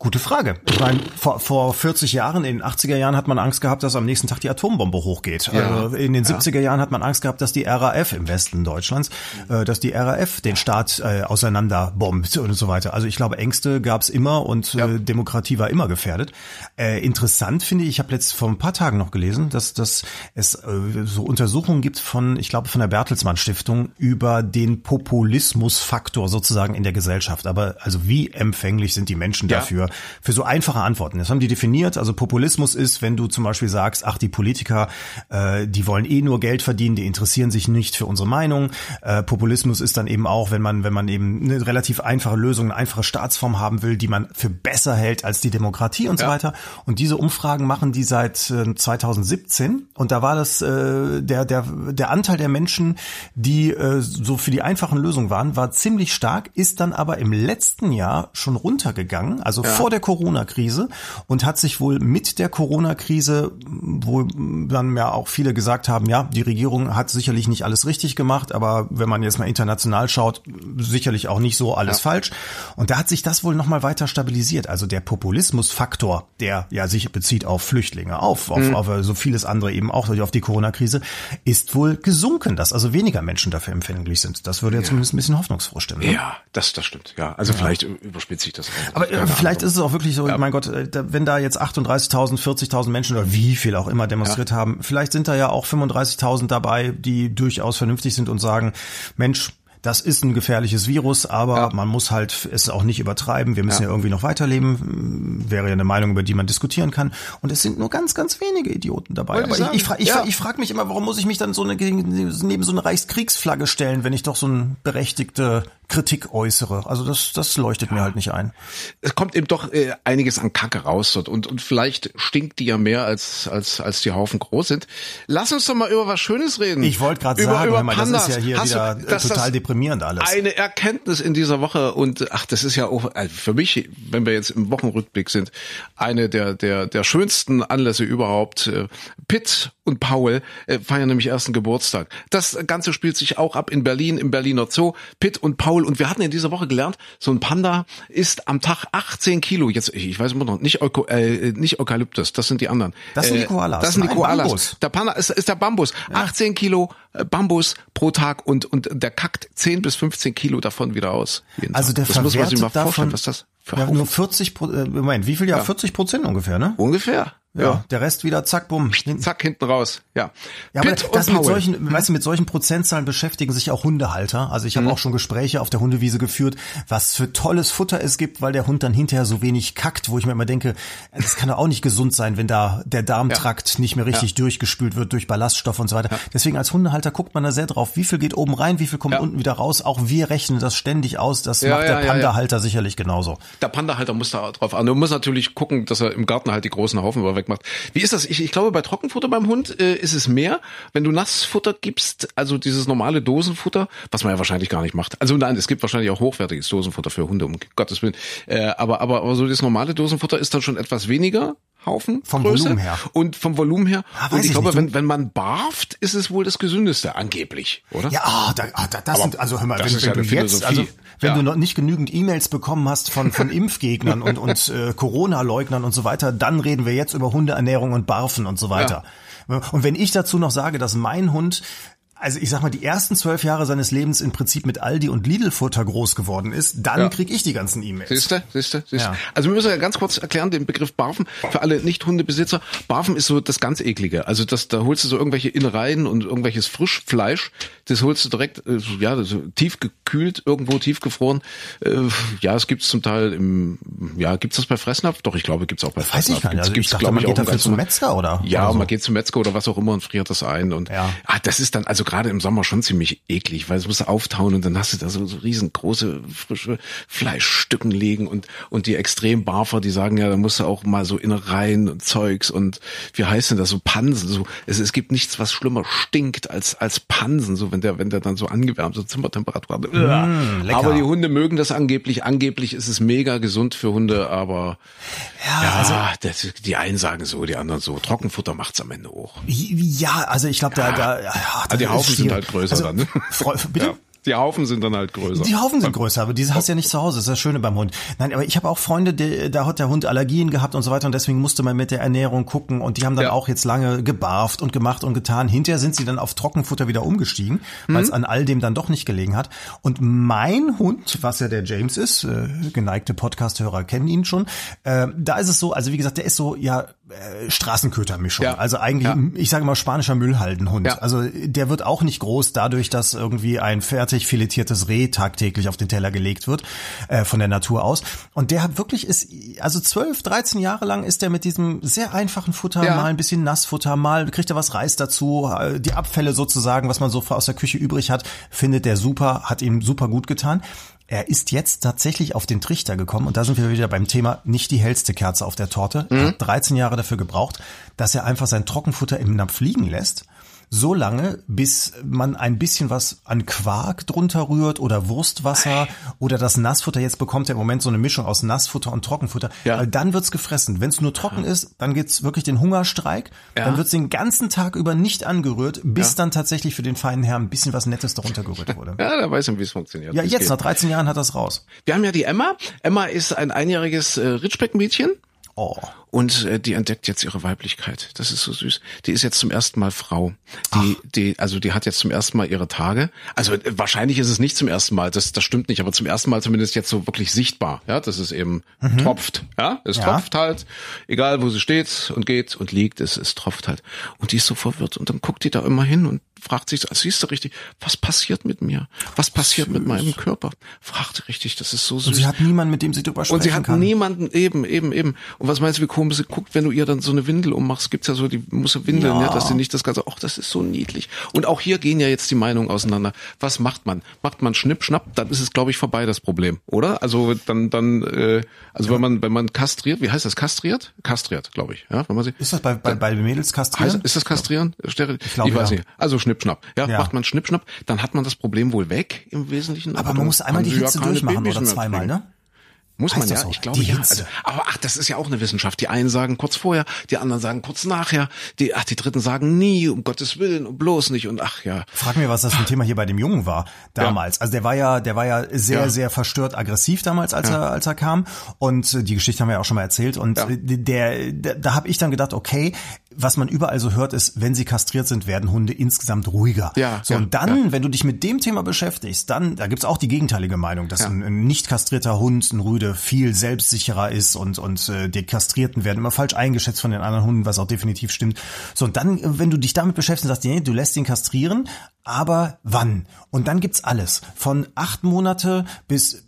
Gute Frage. Ich meine, vor, vor 40 Jahren, in den 80er Jahren hat man Angst gehabt, dass am nächsten Tag die Atombombe hochgeht. Ja. Also in den 70er Jahren hat man Angst gehabt, dass die RAF im Westen Deutschlands, äh, dass die RAF den Staat äh, auseinanderbombt und so weiter. Also ich glaube, Ängste gab es immer und äh, ja. äh, Demokratie war immer gefährdet. Äh, interessant finde ich, ich habe letzt vor ein paar Tagen noch gelesen, dass, dass es äh, so Untersuchungen gibt von, ich glaube, von der Bertelsmann Stiftung über den Populismusfaktor sozusagen in der Gesellschaft. Aber also wie empfänglich sind die Menschen ja. dafür? für so einfache Antworten. Das haben die definiert. Also Populismus ist, wenn du zum Beispiel sagst, ach, die Politiker, äh, die wollen eh nur Geld verdienen, die interessieren sich nicht für unsere Meinung. Äh, Populismus ist dann eben auch, wenn man, wenn man eben eine relativ einfache Lösung, eine einfache Staatsform haben will, die man für besser hält als die Demokratie und ja. so weiter. Und diese Umfragen machen die seit äh, 2017. Und da war das äh, der, der, der Anteil der Menschen, die äh, so für die einfachen Lösungen waren, war ziemlich stark, ist dann aber im letzten Jahr schon runtergegangen. Also ja vor der Corona-Krise und hat sich wohl mit der Corona-Krise, wo dann ja auch viele gesagt haben, ja, die Regierung hat sicherlich nicht alles richtig gemacht, aber wenn man jetzt mal international schaut, sicherlich auch nicht so alles ja. falsch. Und da hat sich das wohl nochmal weiter stabilisiert. Also der Populismusfaktor, der ja sich bezieht auf Flüchtlinge, auf, auf, mhm. auf so vieles andere eben auch auf die Corona-Krise, ist wohl gesunken, dass also weniger Menschen dafür empfänglich sind. Das würde ja. Zumindest ein bisschen hoffnungsfroh stimmen. Ne? Ja, das, das stimmt. Ja, also ja. vielleicht überspitze ich das. Aber äh, vielleicht Ahnung. ist es auch wirklich so, ja. mein Gott, äh, wenn da jetzt 38.000, 40.000 Menschen oder wie viel auch immer demonstriert haben, vielleicht sind da ja auch 35.000 dabei, die durchaus vernünftig sind und sagen, Mensch, das ist ein gefährliches Virus, aber ja. man muss halt es auch nicht übertreiben. Wir müssen ja. ja. irgendwie noch weiterleben. Wäre ja eine Meinung, über die man diskutieren kann. Und es sind nur ganz, ganz wenige Idioten dabei. Wollte aber ich, ich, frage ich, ja. ich frag mich immer, warum muss ich mich dann so eine, neben so eine Reichskriegsflagge stellen, wenn ich doch so eine berechtigte Kritik äußere. Also das, das leuchtet mir halt nicht ein. Es kommt eben doch äh, einiges an Kacke raus dort und, und vielleicht stinkt die ja mehr als, als, als die Haufen groß sind. Lass uns doch mal über was Schönes reden. Ich wollte gerade sagen, über mal, das ist ja hier Hast wieder du, das, total deprimierend alles. Eine Erkenntnis in dieser Woche und ach, das ist ja auch also für mich, wenn wir jetzt im Wochenrückblick sind, eine der der der schönsten Anlässe überhaupt. Äh, Pitt und Paul äh, feiern nämlich ersten Geburtstag. Das Ganze spielt sich auch ab in Berlin im Berliner Zoo. Pitt und Paul und wir hatten in dieser Woche gelernt, so ein Panda ist am Tag 18 Kilo. Jetzt ich weiß immer noch nicht Euko, äh, nicht Eukalyptus, das sind die anderen. Das sind die äh, Koalas. Das sind die Koalas. Bambus. Der Panda ist, ist der Bambus. Ja. 18 Kilo Bambus pro Tag und und der kackt 10 bis 15 Kilo davon wieder aus. Also der das muss man sich mal vorstellen, was das für ja, nur 40 Prozent, äh, Moment, wie viel ja? 40 Prozent ungefähr, ne? Ungefähr. Ja, ja, der Rest wieder zack, bumm. Zack, hinten raus. Ja. Ja, aber das mit solchen, mhm. weißt du, mit solchen Prozentzahlen beschäftigen sich auch Hundehalter. Also ich habe mhm. auch schon Gespräche auf der Hundewiese geführt, was für tolles Futter es gibt, weil der Hund dann hinterher so wenig kackt, wo ich mir immer denke, das kann doch auch nicht gesund sein, wenn da der Darmtrakt ja. nicht mehr richtig ja. durchgespült wird durch Ballaststoff und so weiter. Deswegen als Hundehalter guckt man da sehr drauf, wie viel geht oben rein, wie viel kommt unten wieder raus. Auch wir rechnen das ständig aus. Das macht der Pandahalter sicherlich genauso. Der Pandahalter muss da drauf an. Du musst natürlich gucken, dass er im Garten halt die großen Haufen wegmacht. Wie ist das? Ich, ich glaube, bei Trockenfutter beim Hund äh, ist es mehr. Wenn du Nassfutter gibst, also dieses normale Dosenfutter, was man ja wahrscheinlich gar nicht macht. Also nein, es gibt wahrscheinlich auch hochwertiges Dosenfutter für Hunde, um Gottes Willen. Äh, aber, aber, aber so das normale Dosenfutter ist dann schon etwas weniger Haufen. Vom Größe. Volumen her. Und vom Volumen her. Ah, und ich, ich glaube, wenn, wenn man barft, ist es wohl das gesündeste, angeblich, oder? Ja, ah, da, ah, da, das Aber sind, also hör mal, wenn, wenn ja du jetzt, also wenn ja. du noch nicht genügend E-Mails bekommen hast von, von Impfgegnern und, und äh, Corona-Leugnern und so weiter, dann reden wir jetzt über Hundeernährung und Barfen und so weiter. Ja. Und wenn ich dazu noch sage, dass mein Hund also ich sag mal, die ersten zwölf Jahre seines Lebens im Prinzip mit Aldi und Lidl-Futter groß geworden ist, dann ja. krieg ich die ganzen E-Mails. Siehste, siehste, siehste. Ja. Also wir müssen ja ganz kurz erklären, den Begriff Barfen für alle Nicht-Hundebesitzer. Barfen ist so das ganz eklige. Also das, da holst du so irgendwelche Innereien und irgendwelches Frischfleisch, das holst du direkt, äh, ja, so tief gekühlt, irgendwo tiefgefroren. Äh, ja, es gibt's zum Teil im, ja, gibt's das bei Fressnapf? Doch, ich glaube, gibt's auch bei Fressnapf. Weiß ich gar nicht. Also gibt's, ich dachte, man geht dafür zum Metzger, oder? Ja, oder so. man geht zum Metzger oder was auch immer und friert das ein und, ja. ah, das ist dann, also gerade im Sommer schon ziemlich eklig, weil es muss auftauen und dann hast du da so, so riesengroße frische Fleischstücken liegen und und die extrem Barfer, die sagen ja, da musst du auch mal so Innereien und Zeugs und wie heißt denn das so Pansen so es, es gibt nichts was schlimmer stinkt als als Pansen so wenn der wenn der dann so angewärmt so Zimmertemperatur mm, aber die Hunde mögen das angeblich angeblich ist es mega gesund für Hunde aber ja, ja also, das, die einen sagen so die anderen so Trockenfutter macht's am Ende auch ja also ich glaube da da ja, also die Haufen sind halt größer also, dann. Ne? Bitte? Ja. Die Haufen sind dann halt größer. Die Haufen sind größer, aber diese hast du ja nicht zu Hause. Das ist das Schöne beim Hund. Nein, aber ich habe auch Freunde, die, da hat der Hund Allergien gehabt und so weiter und deswegen musste man mit der Ernährung gucken und die haben dann ja. auch jetzt lange gebarft und gemacht und getan. Hinterher sind sie dann auf Trockenfutter wieder umgestiegen, mhm. weil es an all dem dann doch nicht gelegen hat. Und mein Hund, was ja der James ist, äh, geneigte Podcast-Hörer kennen ihn schon, äh, da ist es so, also wie gesagt, der ist so, ja, äh, Straßenkötermischung. Ja. Also eigentlich, ja. ich sage mal, spanischer Müllhaldenhund. Ja. Also der wird auch nicht groß dadurch, dass irgendwie ein fertig filetiertes Reh tagtäglich auf den Teller gelegt wird, äh, von der Natur aus. Und der hat wirklich ist, also 12, 13 Jahre lang ist der mit diesem sehr einfachen Futter, ja. mal ein bisschen Nassfutter, mal kriegt er was Reis dazu, äh, die Abfälle sozusagen, was man so aus der Küche übrig hat, findet der super, hat ihm super gut getan. Er ist jetzt tatsächlich auf den Trichter gekommen und da sind wir wieder beim Thema nicht die hellste Kerze auf der Torte. Mhm. Er hat 13 Jahre dafür gebraucht, dass er einfach sein Trockenfutter im Napf liegen lässt so lange, bis man ein bisschen was an Quark drunter rührt oder Wurstwasser oder das Nassfutter. Jetzt bekommt er im Moment so eine Mischung aus Nassfutter und Trockenfutter. Ja. Weil dann wird's gefressen. Wenn es nur trocken ist, dann gibt's wirklich den Hungerstreik. Ja. Dann wird's den ganzen Tag über nicht angerührt, bis Ja. dann tatsächlich für den feinen Herrn ein bisschen was Nettes darunter gerührt wurde. Ja, da weiß man, wie es funktioniert. Ja, jetzt geht. nach 13 Jahren hat das raus. Wir haben ja die Emma. Emma ist ein einjähriges äh, Ritschbeck-Mädchen. Oh. Und äh, die entdeckt jetzt ihre Weiblichkeit. Das ist so süß. Die ist jetzt zum ersten Mal Frau. Die, die, also die hat jetzt zum ersten Mal ihre Tage. Also äh, wahrscheinlich ist es nicht zum ersten Mal. Das, das stimmt nicht. Aber zum ersten Mal zumindest jetzt so wirklich sichtbar. Ja, das ist eben tropft. Ja, es Ja. tropft halt. Egal, wo sie steht und geht und liegt, es, es tropft halt. Und die ist so verwirrt. Und dann guckt die da immer hin und fragt sich, so, siehst du richtig, was passiert mit mir? Was passiert mit meinem Körper? Fragt richtig. Das ist so süß. Und sie hat niemanden, mit dem sie drüber sprechen Und sie hat kann. niemanden, eben, eben, eben. Und was meinst du, wie komisch guckt, wenn du ihr dann so eine Windel ummachst? Gibt's ja so, die muss windeln, ja. Ja. dass sie nicht das Ganze, ach, das ist so niedlich. Und auch hier gehen ja jetzt die Meinungen auseinander. Was macht man? Macht man Schnipp, Schnapp, dann ist es, glaube ich, vorbei, das Problem, oder? Also dann, dann, äh, also wenn man, wenn man kastriert, wie heißt das, kastriert? Kastriert, glaube ich, ja, wenn man sie, Ist das bei, bei, bei Mädels kastrieren? Heißt, ist das Kastrieren? Ich, glaube, weiß ja. nicht. Also Schnippschnapp. Ja, Ja. macht man Schnippschnapp, dann hat man das Problem wohl weg im Wesentlichen. aber dann man muss einmal die ja Hitze durchmachen Babys oder zweimal, ne? Muss Heißt man ja, so? ich glaube Die ja. Also, aber ach, das ist ja auch eine Wissenschaft. Die einen sagen kurz vorher, die anderen sagen kurz nachher, die ach, die dritten sagen nie, um Gottes Willen, und bloß nicht und ach ja. Frag mir, was das für ein Thema hier bei dem Jungen war damals. Also der war ja, der war ja sehr, Ja. sehr verstört aggressiv damals, als er, als er kam. Und äh, die Geschichte haben wir ja auch schon mal erzählt. Und Ja. äh, der, der, da habe ich dann gedacht, okay, was man überall so hört, ist, wenn sie kastriert sind, werden Hunde insgesamt ruhiger. Ja, So ja, und dann, wenn du dich mit dem Thema beschäftigst, dann, da gibt's auch die gegenteilige Meinung, dass Ja. ein, ein nicht kastrierter Hund, ein Rüde, viel selbstsicherer ist und und äh, die Kastrierten werden immer falsch eingeschätzt von den anderen Hunden, was auch definitiv stimmt. So und dann, äh, wenn du dich damit beschäftigst, sagst du, nee, du lässt ihn kastrieren, aber wann? Und dann gibt's alles von acht Monate bis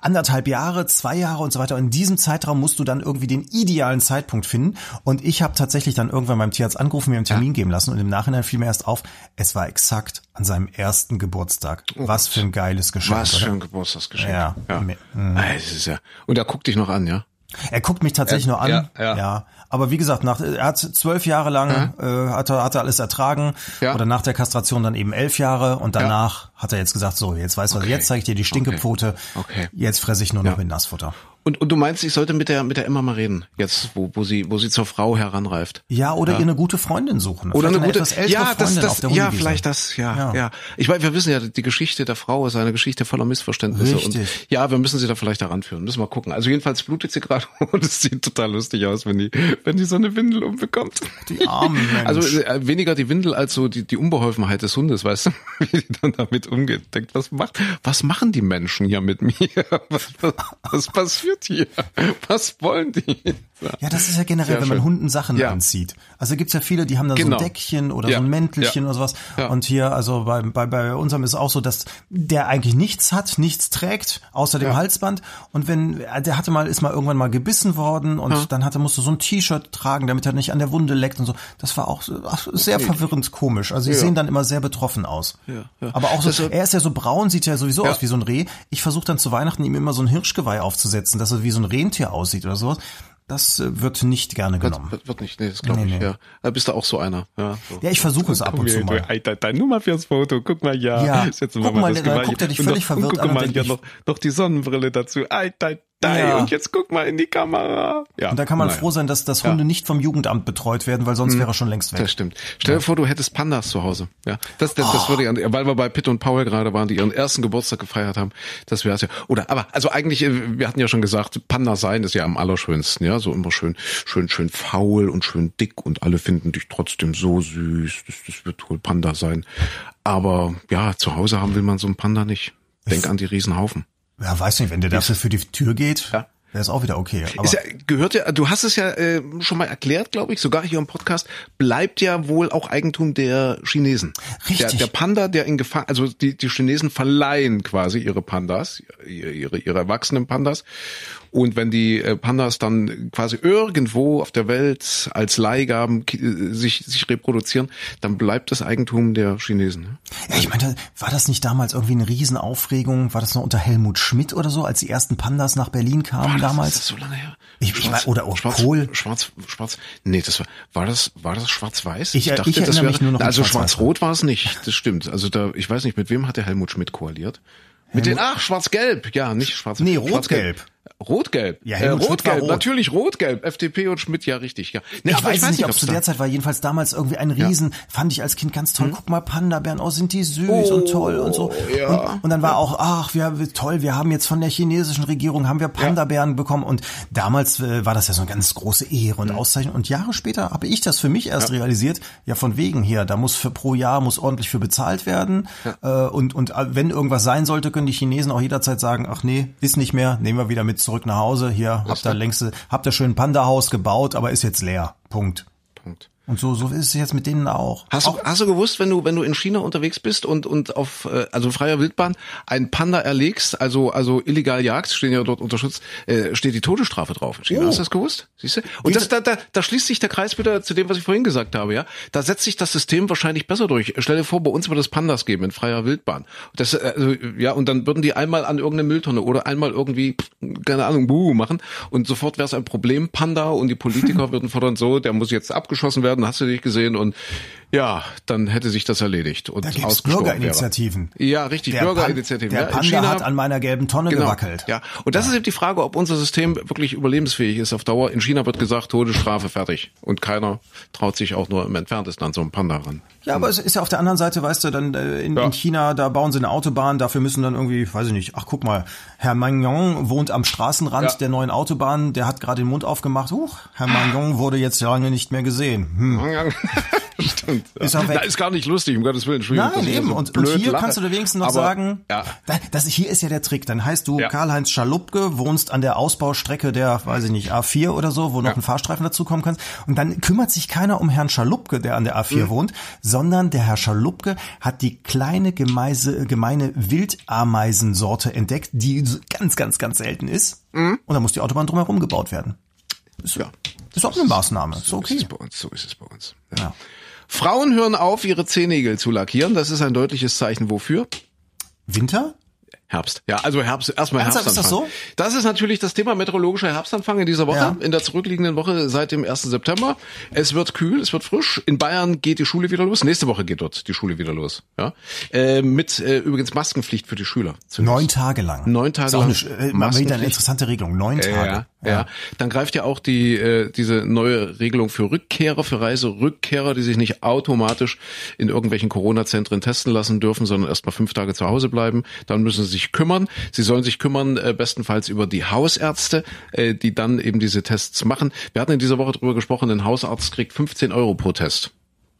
anderthalb Jahre, zwei Jahre und so weiter. In diesem Zeitraum musst du dann irgendwie den idealen Zeitpunkt finden. Und ich habe tatsächlich dann irgendwann beim Tierarzt angerufen, mir einen Termin geben lassen und im Nachhinein fiel mir erst auf, es war exakt an seinem ersten Geburtstag. Was für ein geiles Geschenk. Was oder? für ein Geburtstagsgeschenk. Ja. ja. Me- Ah, es ist ja. Und er guckt dich noch an, ja? Er guckt mich tatsächlich Ja, nur an. ja, ja. Aber wie gesagt, nach, er hat zwölf Jahre lang äh, hat, er, hat er alles ertragen. Ja. Oder nach der Kastration dann eben elf Jahre. Und danach hat er jetzt gesagt, so, jetzt weißt du, Okay. jetzt zeige ich dir die Stinkepfote. Okay. Jetzt fresse ich nur noch Ja. mit Nassfutter. Und, und du meinst, ich sollte mit der mit der Emma mal reden, jetzt wo wo sie wo sie zur Frau heranreift. Ja, oder ihr eine gute Freundin suchen. Oder Vielleicht eine gute, etwas ältere ja, das, Freundin das, auf der ja, vielleicht das, ja, ja, Ja. Ich meine, wir wissen ja, die Geschichte der Frau ist eine Geschichte voller Missverständnisse. Und Richtig. ja, wir müssen sie da vielleicht heranführen. Müssen wir gucken. Also jedenfalls blutet sie gerade und es sieht total lustig aus, wenn die, wenn die so eine Windel umbekommt. Die arme Mensch. Also äh, weniger die Windel als so die, die Unbeholfenheit des Hundes, weißt du, wie die dann damit umgeht. Denkt, was macht, was machen die Menschen hier mit mir? Was, was, was passiert hier? Was wollen die? Ja, das ist ja generell, Sehr wenn man schön. Hunden Sachen Ja. anzieht. Also gibt's ja viele, die haben so Genau. ein Deckchen oder Ja. so ein Mäntelchen oder sowas. Und hier, also bei, bei, bei unserem ist auch so, dass der eigentlich nichts hat, nichts trägt, außer dem. Halsband. Und wenn, der hatte mal, ist mal irgendwann mal gebissen worden und dann hatte, musste so ein T-Shirt tragen, damit er nicht an der Wunde leckt und so. Das war auch so- ach, sehr verwirrend komisch. Also die Ja. sehen dann immer sehr betroffen aus. Aber auch so, ist- er ist ja so braun, sieht ja sowieso aus wie so ein Reh. Ich versuche dann zu Weihnachten ihm immer so ein Hirschgeweih aufzusetzen, dass er wie so ein Rentier aussieht oder sowas. Das äh, wird nicht gerne genommen. Wird, wird nicht, nee, das glaube Nee, ich, nee. ja. Da bist du auch so einer, ja. So. Ja, ich versuche es ab und zu mal. Alter, dein Nummer fürs Foto, guck mal, ja. Ja, Setzen guck mal, das dann Geweih guckt er dich und völlig noch, verwirrt und an guck und mal, ich- noch, noch die Sonnenbrille dazu. Alter, Ja. und jetzt guck mal in die Kamera. Ja. Und da kann man naja. froh sein, dass, dass Hunde nicht vom Jugendamt betreut werden, weil sonst wäre er schon längst weg. Das stimmt. Stell dir vor, du hättest Pandas zu Hause. Ja, das, das, das würde ich, weil wir bei Pitt und Paul gerade waren, die ihren ersten Geburtstag gefeiert haben. Das wäre es ja. Oder, aber, also eigentlich, äh, wir hatten ja schon gesagt, Panda sein ist ja am allerschönsten, ja, so immer schön, schön, schön faul und schön dick und alle finden dich trotzdem so süß. Das, das wird wohl Panda sein. Aber ja, zu Hause haben will man so einen Panda nicht. Denk an die Riesenhaufen. Ja, weiß nicht, wenn der dafür für die Tür geht, Ja. wäre es auch wieder okay. Aber Ist ja, gehört ja, du hast es ja äh, schon mal erklärt, glaube ich, sogar hier im Podcast, bleibt ja wohl auch Eigentum der Chinesen. Richtig. Der, der Panda, der in Gefahr, also die, die Chinesen verleihen quasi ihre Pandas, ihre, ihre, ihre erwachsenen Pandas. Und wenn die äh, Pandas dann quasi irgendwo auf der Welt als Leihgaben äh, sich, sich reproduzieren, dann bleibt das Eigentum der Chinesen. Ne? Ja, ich meine, war das nicht damals irgendwie eine Riesenaufregung? War das noch unter Helmut Schmidt oder so, als die ersten Pandas nach Berlin kamen War damals? Das ist so lange her. Ich- ich mein, oder auch schwarz, Kohl. Schwarz, schwarz, nee, das war, war das, war das schwarz-weiß? Ich- ich erinnere mich nur noch an also schwarz-weiß. schwarz-rot war es nicht, das stimmt. Also da, ich weiß nicht, mit wem hat der Helmut Schmidt koaliert? Mit den, ach, schwarz-gelb, ja, nicht schwarz. Nee, schwarz-gelb. rot-gelb. Rot-gelb. Ja, äh, rot-gelb, rot. natürlich rot-gelb. FDP und Schmidt, ja, richtig, ja. Nee, ich aber weiß nicht, ob es zu der Zeit war. Jedenfalls damals irgendwie ein Riesen, fand ich als Kind ganz toll. Guck mal, Panda-Bären, oh, sind die süß und toll und so. ja. Und, und dann war auch, ach, wir, toll, wir haben jetzt von der chinesischen Regierung, haben wir Panda-Bären bekommen. Und damals äh, war das ja so eine ganz große Ehre und Auszeichnung. Und Jahre später habe ich das für mich erst realisiert. Ja, von wegen hier, da muss für pro Jahr muss ordentlich für bezahlt werden. Äh, und, und äh, wenn irgendwas sein sollte, können die Chinesen auch jederzeit sagen, ach nee, ist nicht mehr, nehmen wir wieder mit zurück nach Hause. Hier, habt ihr längste, habt ihr schön Panda-Haus gebaut, aber ist jetzt leer. Punkt. Punkt. Und so, so ist es jetzt mit denen auch. Hast du, hast du gewusst, wenn du, wenn du in China unterwegs bist und, und auf, äh, also freier Wildbahn einen Panda erlegst, also, also illegal jagst, stehen ja dort unter Schutz, äh, steht die Todesstrafe drauf in China. Oh. Hast du das gewusst? Siehst du? Und das, da, da, da schließt sich der Kreis wieder zu dem, was ich vorhin gesagt habe, ja. Da setzt sich das System wahrscheinlich besser durch. Stell dir vor, bei uns würde es Pandas geben in freier Wildbahn. Das, äh, also, ja, und dann würden die einmal an irgendeine Mülltonne oder einmal irgendwie, keine Ahnung, buh machen und sofort wäre es ein Problem, Panda und die Politiker würden fordern so, der muss jetzt abgeschossen werden, hast du nicht gesehen? Und ja, dann hätte sich das erledigt und Da gibt's Bürgerinitiativen. Wäre. Ja, richtig, Der Pan- Bürgerinitiativen. Der ja, in Panda China, hat an meiner gelben Tonne Genau, gewackelt. Ja, und das ist eben die Frage, ob unser System wirklich überlebensfähig ist auf Dauer. In China wird gesagt, Todesstrafe fertig. Und keiner traut sich auch nur im Entferntesten an so einen Panda ran. Ja, aber es ist ja auf der anderen Seite, weißt du, dann äh, in, Ja. in China, da bauen sie eine Autobahn, dafür müssen dann irgendwie, weiß ich nicht, ach guck mal, Herr Magnon wohnt am Straßenrand Ja. der neuen Autobahn, der hat gerade den Mund aufgemacht, huch, Herr Magnon wurde jetzt lange nicht mehr gesehen. Hm. Stimmt. Ist er weg. Na, ist gar nicht lustig, um Gottes Willen. Entschuldigung, Nein, eben. so und, und hier lache. kannst du dir wenigstens noch Aber, sagen, Ja. da- das, hier ist ja der Trick. Dann heißt du Ja. Karl-Heinz Schalupke, wohnst an der Ausbaustrecke der, weiß ich nicht, A4 oder so, wo noch Ja. ein Fahrstreifen dazukommen kann. Und dann kümmert sich keiner um Herrn Schalupke, der an der A4 Mhm. wohnt, sondern der Herr Schalupke hat die kleine gemeise, gemeine Wildameisensorte entdeckt, die ganz, ganz, ganz selten ist. Mhm. Und dann muss die Autobahn drumherum gebaut werden. ja. Das ist auch eine Maßnahme. Ist So ist okay. es bei uns. So ist es bei uns. Ja. Ja. Frauen hören auf, ihre Zehennägel zu lackieren. Das ist ein deutliches Zeichen wofür? Winter? Herbst. Ja, also Herbst, erstmal Ernsthaft, Herbstanfang. ist das so? Das ist natürlich das Thema meteorologischer Herbstanfang in dieser Woche, Ja. in der zurückliegenden Woche seit dem 1. September. Es wird kühl, es wird frisch. In Bayern geht die Schule wieder los. Nächste Woche geht dort die Schule wieder los. Ja, äh, mit äh, übrigens Maskenpflicht für die Schüler. zunächst. Neun Tage lang. Neun Tage ist auch lang Eine, sch- äh, wieder eine interessante Regelung. Neun Tage. Ja, ja. Dann greift ja auch die äh, diese neue Regelung für Rückkehrer, für Reiserückkehrer, die sich nicht automatisch in irgendwelchen Corona-Zentren testen lassen dürfen, sondern erst mal fünf Tage zu Hause bleiben. Dann müssen sie sich kümmern. Sie sollen sich kümmern, äh, bestenfalls über die Hausärzte, äh, die dann eben diese Tests machen. Wir hatten in dieser Woche drüber gesprochen, ein Hausarzt kriegt 15 Euro pro Test.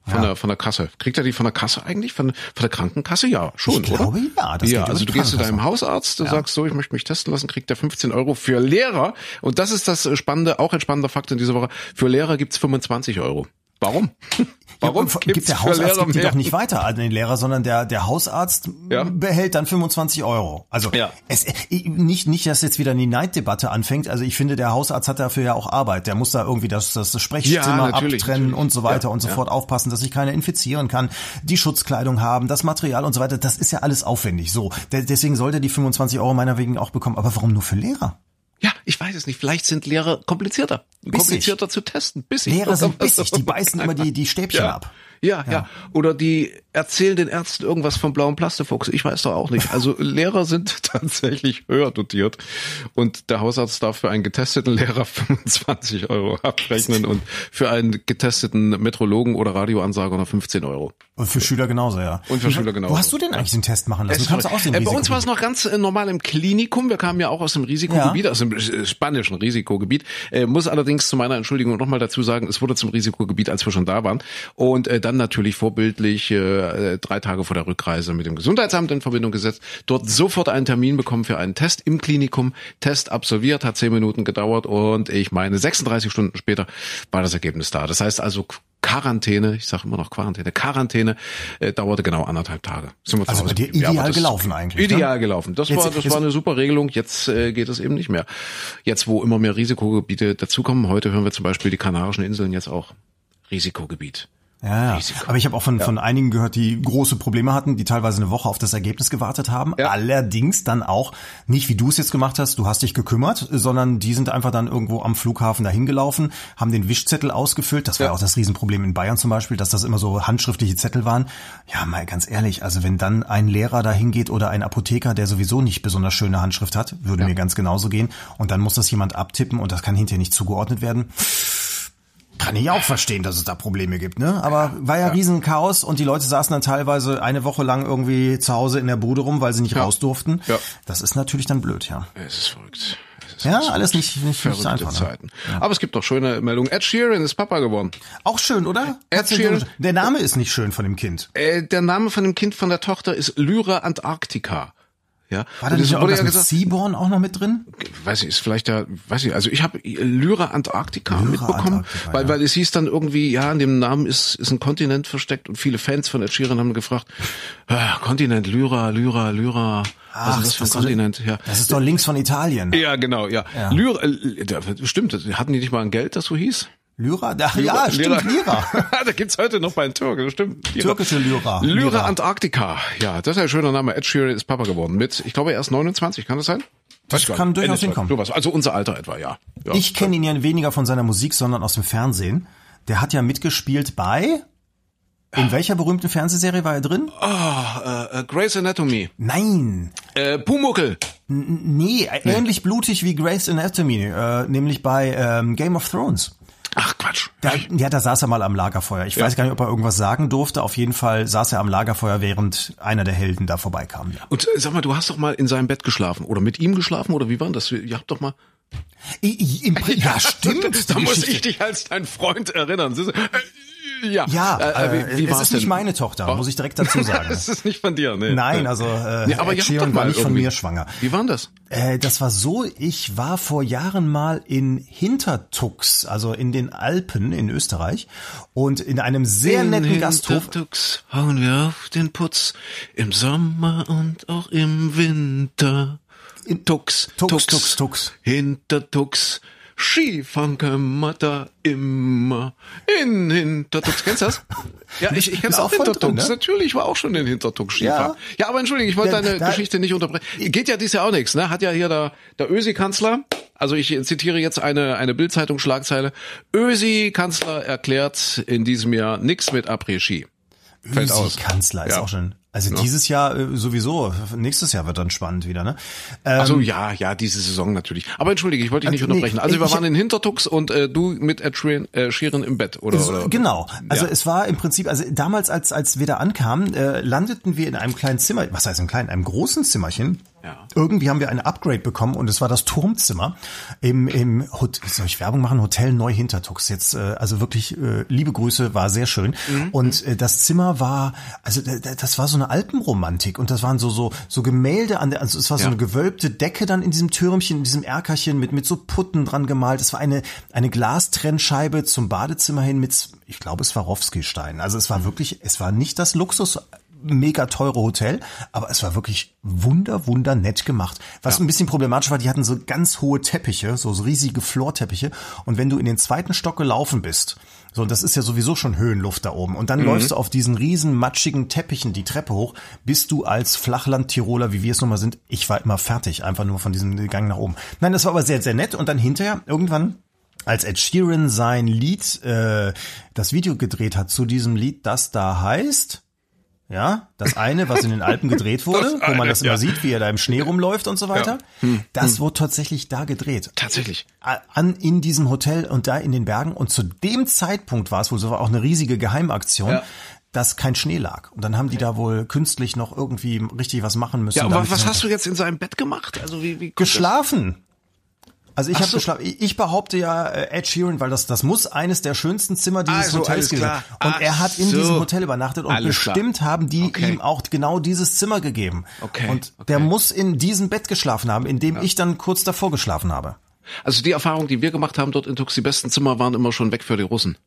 Von, der, von der Kasse. Kriegt er die von der Kasse eigentlich? Von, von der Krankenkasse? Ja, schon, Ich oder? glaube, ja, das ja, also du gehst zu deinem. Hausarzt, du sagst so, ich möchte mich testen lassen, kriegt er 15 Euro für Lehrer. Und das ist das Spannende, auch ein spannender Fakt in dieser Woche. Für Lehrer gibt's 25 Euro. Warum? Warum Ja, gibt der Hausarzt Lehrer gibt die mehr? doch nicht weiter an den Lehrer, sondern der der Hausarzt Ja. behält dann 25 Euro. Also Ja. es, nicht nicht, dass jetzt wieder eine Neiddebatte anfängt. Also ich finde, der Hausarzt hat dafür ja auch Arbeit. Der muss da irgendwie das das Sprechzimmer natürlich, abtrennen natürlich. und so weiter und so fort aufpassen, dass sich keiner infizieren kann, die Schutzkleidung haben, das Material und so weiter. Das ist ja alles aufwendig. So, De deswegen sollte er die 25 Euro meiner wegen auch bekommen. Aber warum nur für Lehrer? Ja, ich weiß es nicht. Vielleicht sind Lehrer komplizierter. Komplizierter zu testen. Bissig. Lehrer sind bissig, die beißen immer die die Stäbchen ja. ab. Ja, ja, Oder die erzählen den Ärzten irgendwas vom blauen Plastefuchs. Ich weiß doch auch nicht. Also Lehrer sind tatsächlich höher dotiert. Und der Hausarzt darf für einen getesteten Lehrer 25 Euro abrechnen und für einen getesteten Metrologen oder Radioansager noch 15 Euro. Und für Schüler genauso, ja. Und für Schüler genauso. Wo hast du denn eigentlich den Test machen lassen? Du kannst den verrückt. äh, bei uns war es noch ganz äh, normal im Klinikum. Wir kamen ja auch aus dem Risikogebiet, aus dem äh, spanischen Risikogebiet. Äh, muss allerdings zu meiner Entschuldigung nochmal dazu sagen, es wurde zum Risikogebiet, als wir schon da waren. Und äh, dann natürlich vorbildlich äh, drei Tage vor der Rückreise mit dem Gesundheitsamt in Verbindung gesetzt. Dort sofort einen Termin bekommen für einen Test im Klinikum. Test absolviert, hat zehn Minuten gedauert und ich meine 36 Stunden später war das Ergebnis da. Das heißt also Quarantäne, ich sage immer noch Quarantäne, Quarantäne äh, dauerte genau anderthalb Tage. Sind wir Also bei dir. Ja, ideal das- gelaufen eigentlich, ne? Ideal gelaufen. Das Jetzt- war das war eine super Regelung. Jetzt äh, geht es eben nicht mehr. Jetzt, wo immer mehr Risikogebiete dazukommen. Heute hören wir zum Beispiel die Kanarischen Inseln jetzt auch Risikogebiet. Ja, ja. Risiko. aber ich habe auch von, von einigen gehört, die große Probleme hatten, die teilweise eine Woche auf das Ergebnis gewartet haben. Ja. Allerdings dann auch nicht, wie du es jetzt gemacht hast, du hast dich gekümmert, sondern die sind einfach dann irgendwo am Flughafen dahin gelaufen, haben den Wischzettel ausgefüllt. Das war Ja. ja auch das Riesenproblem in Bayern zum Beispiel, dass das immer so handschriftliche Zettel waren. Ja, mal ganz ehrlich, also wenn dann ein Lehrer dahin geht oder ein Apotheker, der sowieso nicht besonders schöne Handschrift hat, würde mir ganz genauso gehen. Und dann muss das jemand abtippen und das kann hinterher nicht zugeordnet werden. Kann ich auch verstehen, dass es da Probleme gibt, ne? Aber war ja, riesen Chaos und die Leute saßen dann teilweise eine Woche lang irgendwie zu Hause in der Bude rum, weil sie nicht raus durften. Ja. Das ist natürlich dann blöd, ja. Es ist verrückt. Es ist Ja, alles nicht, nicht, nicht verrückte einfach. Ne? Zeiten. Aber es gibt doch schöne Meldungen. Ed Sheeran ist Papa geworden. Auch schön, oder? Ed Sheeran-. Der Name ist nicht schön von dem Kind. Äh, der Name von dem Kind von der Tochter ist Lyra Antarctica. Ja. War da nicht irgendwas ja gesagt, Seaborn auch noch mit drin? weiß ich, ist vielleicht ja, weiß ich, also ich habe Lyra Antarctica Lyra mitbekommen, Antarctica, weil, ja. weil es hieß dann irgendwie, ja, in dem Namen ist, ist ein Kontinent versteckt und viele Fans von Ed Sheeran haben gefragt, ah, Kontinent, Lyra, Lyra, Lyra, was ist das für ein Kontinent? Ja. Das ist doch links von Italien. Ja, genau, ja. Lyra, äh, da- stimmt, hatten die nicht mal ein Geld, das so hieß? Lyra? Ach, ja, stimmt, Lyra. da gibt's heute noch bei den Türken, stimmt. Lyra. Türkische Lyra. Lyra Lyra. Antarctica. Ja, das ist ein schöner Name. Ed Sheeran ist Papa geworden mit, ich glaube, er ist 29, kann das sein? Das kann durchaus Ende 20, hinkommen. sowas. Also unser Alter etwa, ja. ja. Ich kenne ihn ja weniger von seiner Musik, sondern aus dem Fernsehen. Der hat ja mitgespielt bei... In welcher berühmten Fernsehserie war er drin? äh, äh, Grey's Anatomy. Nein. Äh, Pumuckel. Nee, ähnlich blutig wie Grey's Anatomy, äh, nämlich bei ähm, Game of Thrones. Ach Quatsch. Da, ja, da saß er mal am Lagerfeuer. Ich weiß gar nicht, ob er irgendwas sagen durfte. Auf jeden Fall saß er am Lagerfeuer, während einer der Helden da vorbeikam. Ja. Und äh, sag mal, du hast doch mal in seinem Bett geschlafen oder mit ihm geschlafen oder wie war das? Ihr habt doch mal. I, I, ja, stimmt. da muss ich dich als dein Freund erinnern. Äh, ja. Ja, äh, äh, wie, wie es ist nicht denn? meine Tochter, Oh. muss ich direkt dazu sagen. das ist nicht von dir, nee. Nein, also äh, Nee, aber Ed Sheeran war nicht von irgendwie- mir schwanger. Wie war das? Äh, das war so, ich war vor Jahren mal in Hintertux, also in den Alpen in Österreich und in einem sehr netten Gasthof. Hintertux hauen wir auf den Putz im Sommer und auch im Winter. In Tux, Tux, Tux, Tux. Hintertux. Skifahren wir da immer. In Hintertux. Kennst du das? Ja, ich, ich kenne Bist auch Hintertux. ne? Natürlich, ich war auch schon in Hintertux Skifahren. Ja. Ja, aber entschuldige, ich wollte Ja, deine da- Geschichte nicht unterbrechen. Geht ja dies Jahr auch nichts, ne? Hat ja hier der, der Ösi-Kanzler, also ich zitiere jetzt eine, eine Bildzeitung-Schlagzeile. Ösi-Kanzler erklärt in diesem Jahr nichts mit Après-Ski. Fällt aus. Kanzler ist Ja. auch schon. Also dieses Jahr äh, sowieso. Nächstes Jahr wird dann spannend wieder, ne? Ähm, Also ja, ja, diese Saison natürlich. Aber entschuldige, ich wollte dich nicht Also, unterbrechen. Also wir waren in Hintertux und äh, du mit Ed Sheeran, äh, Sheeran im Bett, oder? So, oder? genau. Also Ja. es war im Prinzip, also damals, als als wir da ankamen, äh, landeten wir in einem kleinen Zimmer. Was heißt im kleinen? Einem großen Zimmerchen. Ja. Irgendwie haben wir ein Upgrade bekommen und es war das Turmzimmer im im Hot soll ich Werbung machen Hotel Neu Hintertux. Jetzt äh, also wirklich äh, liebe Grüße, war sehr schön. Mhm. Und äh, das Zimmer war also das war so eine Alpenromantik und das waren so so so Gemälde an der also es war so Ja. eine gewölbte Decke dann in diesem Türmchen, in diesem Erkerchen mit mit so Putten dran gemalt. Es war eine eine Glastrennscheibe zum Badezimmer hin mit ich glaube Swarovski-Steinen. Also es war wirklich es war nicht das Luxus mega teure Hotel, aber es war wirklich wunder, wunder nett gemacht. Was ein bisschen problematisch war, die hatten so ganz hohe Teppiche, so riesige Floorteppiche. Und wenn du in den zweiten Stock gelaufen bist, so, und das ist ja sowieso schon Höhenluft da oben, und dann läufst du auf diesen riesen matschigen Teppichen die Treppe hoch, bist du als Flachland-Tiroler, wie wir es nun mal sind, ich war immer fertig, einfach nur von diesem Gang nach oben. Nein, das war aber sehr, sehr nett. Und dann hinterher, irgendwann, als Ed Sheeran sein Lied, äh, das Video gedreht hat zu diesem Lied, das da heißt, ja, das eine, was in den Alpen gedreht wurde, Das wo man eine, das immer ja. sieht, wie er da im Schnee rumläuft und so weiter. Das wurde tatsächlich da gedreht. Tatsächlich. An, in diesem Hotel und da in den Bergen. Und zu dem Zeitpunkt war es wohl so auch eine riesige Geheimaktion. Ja. Dass kein Schnee lag. Und dann haben die da wohl künstlich noch irgendwie richtig was machen müssen. Ja, aber was hast du jetzt in seinem Bett gemacht? Also wie, wie Geschlafen. Also ich habe so. geschlafen. Ich behaupte ja äh, Ed Sheeran, weil das das muss eines der schönsten Zimmer dieses Also, Hotels gewesen klar. sein. Und Ach er hat in so. diesem Hotel übernachtet und Alles klar. bestimmt haben die Okay. ihm auch genau dieses Zimmer gegeben. Okay, Und okay. der muss in diesem Bett geschlafen haben, in dem ich dann kurz davor geschlafen habe. Also die Erfahrung, die wir gemacht haben dort in Tux, die besten Zimmer waren immer schon weg für die Russen.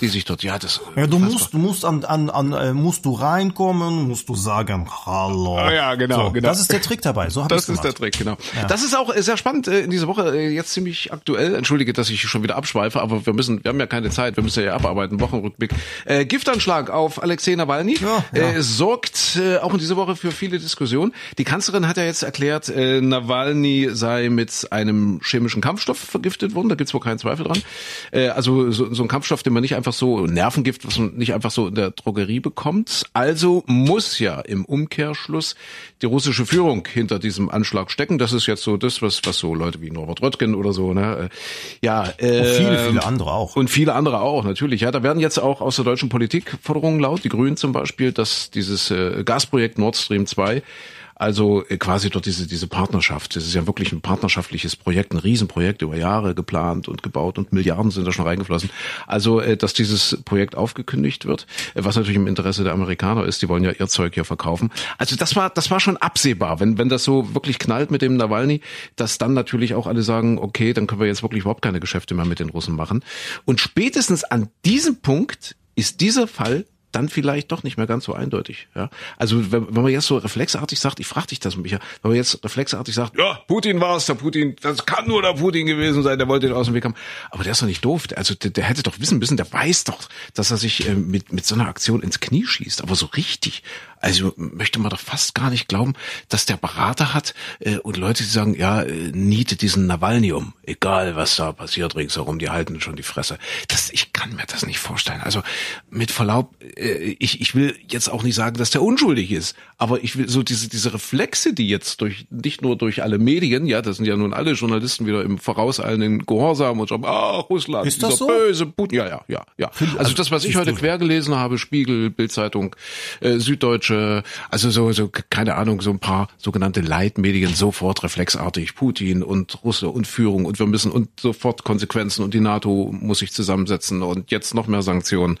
Die sich dort, ja, das. Ja, du musst, du musst an, an, an, äh, musst du reinkommen, musst du sagen, hallo. Oh ja, genau, so, genau. Das ist der Trick dabei. So hab Das ich's ist der. Trick, genau. Das ist auch sehr spannend äh, in dieser Woche, äh, jetzt ziemlich aktuell. Entschuldige, dass ich schon wieder abschweife, aber wir müssen, wir haben ja keine Zeit, wir müssen ja abarbeiten, Wochenrückblick. Äh, Giftanschlag auf Alexei Nawalny Ja, ja. Äh, sorgt äh, auch in dieser Woche für viele Diskussionen. Die Kanzlerin hat ja jetzt erklärt, äh, Nawalny sei mit einem chemischen Kampfstoff vergiftet worden, da gibt's wohl keinen Zweifel dran. Äh, also so, so ein Kampfstoff, den man nicht einfach so, Nervengift, was man nicht einfach so in der Drogerie bekommt. Also muss ja im Umkehrschluss die russische Führung hinter diesem Anschlag stecken. Das ist jetzt so das, was, was so Leute wie Norbert Röttgen oder so, ne? äh, Ja, äh, Und viele, viele andere auch. und viele andere auch, natürlich. Ja, da werden jetzt auch aus der deutschen Politik Forderungen laut, die Grünen zum Beispiel, dass dieses äh, Gasprojekt Nord Stream 2, also äh, quasi dort diese, diese Partnerschaft, das ist ja wirklich ein partnerschaftliches Projekt, ein Riesenprojekt über Jahre geplant und gebaut und Milliarden sind da schon reingeflossen. Also, äh, dass dieses Projekt aufgekündigt wird, äh, was natürlich im Interesse der Amerikaner ist, die wollen ja ihr Zeug hier verkaufen. Also das war, das war schon absehbar, wenn, wenn das so wirklich knallt mit dem Nawalny, dass dann natürlich auch alle sagen, okay, dann können wir jetzt wirklich überhaupt keine Geschäfte mehr mit den Russen machen. Und spätestens an diesem Punkt ist dieser Fall dann vielleicht doch nicht mehr ganz so eindeutig. Ja? Also wenn, wenn man jetzt so reflexartig sagt, ich frage dich das, Micha, wenn man jetzt reflexartig sagt, ja, Putin war es, der Putin, das kann nur der Putin gewesen sein, der wollte den aus dem Weg haben. Aber der ist doch nicht doof. Also der, der hätte doch wissen müssen, der weiß doch, dass er sich äh, mit, mit so einer Aktion ins Knie schießt. Aber so richtig. Also möchte man doch fast gar nicht glauben, dass der Berater hat äh, und Leute, die sagen, ja, äh, niete diesen Nawalny um, egal was da passiert ringsherum, die halten schon die Fresse. Das, ich kann mir das nicht vorstellen. Also mit Verlaub, äh, ich, ich will jetzt auch nicht sagen, dass der unschuldig ist, aber ich will so diese, diese Reflexe, die jetzt durch, nicht nur durch alle Medien, ja, das sind ja nun alle Journalisten wieder im vorauseilenden Gehorsam und sagen, ah, Russland, Ist das dieser so? böse Putin, ja, ja, ja, ja. Also das, was ich heute quer gelesen habe, Spiegel, Bildzeitung, äh, Süddeutsche, also so, so, keine Ahnung, so ein paar sogenannte Leitmedien sofort reflexartig, Putin und Russe und Führung und wir müssen und sofort Konsequenzen und die NATO muss sich zusammensetzen und jetzt noch mehr Sanktionen.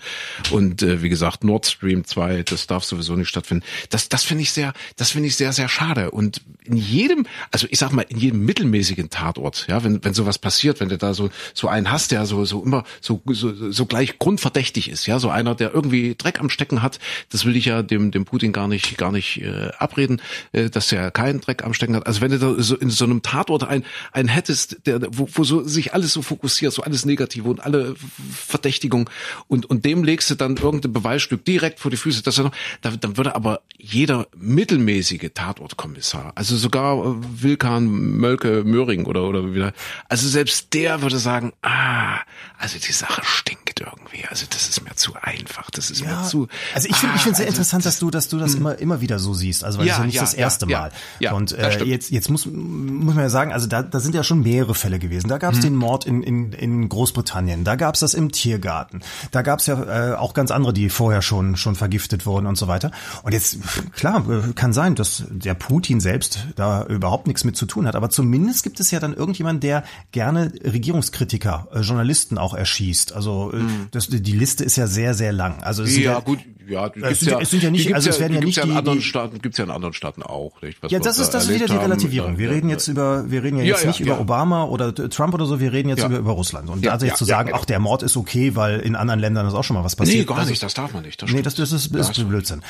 Und äh, wie gesagt, Nord Stream 2, das darf sowieso nicht stattfinden. Das, das finde ich sehr, das finde ich sehr, sehr schade. Und in jedem, also ich sag mal, in jedem mittelmäßigen Tatort, ja, wenn, wenn sowas passiert, wenn du da so, so einen hast, der so, so immer so, so, so gleich grundverdächtig ist, ja, so einer, der irgendwie Dreck am Stecken hat, das will ich ja dem, dem Putin gar nicht, gar nicht äh, abreden, äh, dass er keinen Dreck am Stecken hat. Also wenn du da so in so einem Tatort ein, einen hättest, der, wo, wo so sich alles so fokussiert, so alles Negative und alle Verdächtigungen und, und dem legst du dann irgendein Beweisstück direkt vor die Füße, dass er noch, da, dann würde aber jeder mittelmäßige Tatortkommissar, also sogar äh, Wilkan, Mölke, Möhring oder, oder wieder, also selbst der würde sagen, ah, also die Sache stinkt irgendwie, also das ist mir zu einfach, das ist mir zu, also ich finde ich ah, finde sehr also interessant, dass du dass du das immer immer wieder so siehst, also weil Ja, das ist ja nicht ja, das erste ja, Mal. ja, und äh, jetzt jetzt muss muss man ja sagen, also da da sind ja schon mehrere Fälle gewesen. Da gab es den Mord in in in Großbritannien, da gab es das im Tiergarten, da gab es ja äh, auch ganz andere, die vorher schon schon vergiftet wurden und so weiter. Und jetzt klar kann sein, dass der Putin selbst da überhaupt nichts mit zu tun hat, aber zumindest gibt es ja dann irgendjemand, der gerne Regierungskritiker, äh, Journalisten auch erschießt. Also äh, das, die Liste ist ja sehr sehr lang. Also ja, ja gut, ja, die Es gibt's sind ja- es sind ja nicht- also es werden ja gibt's nicht in die- anderen die- Staaten, gibt's ja in anderen Staaten auch, nicht? Was Ja, das da ist das ist wieder erlebt die. Relativierung. Wir Ja, reden ja, jetzt über wir reden ja Ja, jetzt ja, nicht über ja. Obama oder Trump oder so, wir reden jetzt Ja. über, über Russland. Und Ja, also jetzt ja, zu ja, sagen, genau. ach, der Mord ist okay, weil in anderen Ländern ist auch schon mal was passiert. Nee, gar das nicht, das darf man nicht. Das nee, das, das ist, Ja, ist Blödsinn.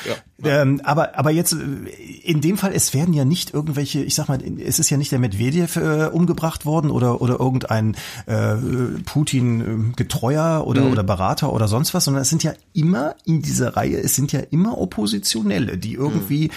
Ja. Ähm, aber, aber jetzt, äh, in dem Fall, es werden ja nicht irgendwelche, ich sag mal, es ist ja nicht der Medvedev äh, umgebracht worden oder, oder irgendein äh, Putin-Getreuer oder, Mhm. oder Berater oder sonst was, sondern es sind ja immer in dieser Reihe, es sind ja immer Oppositionelle, die irgendwie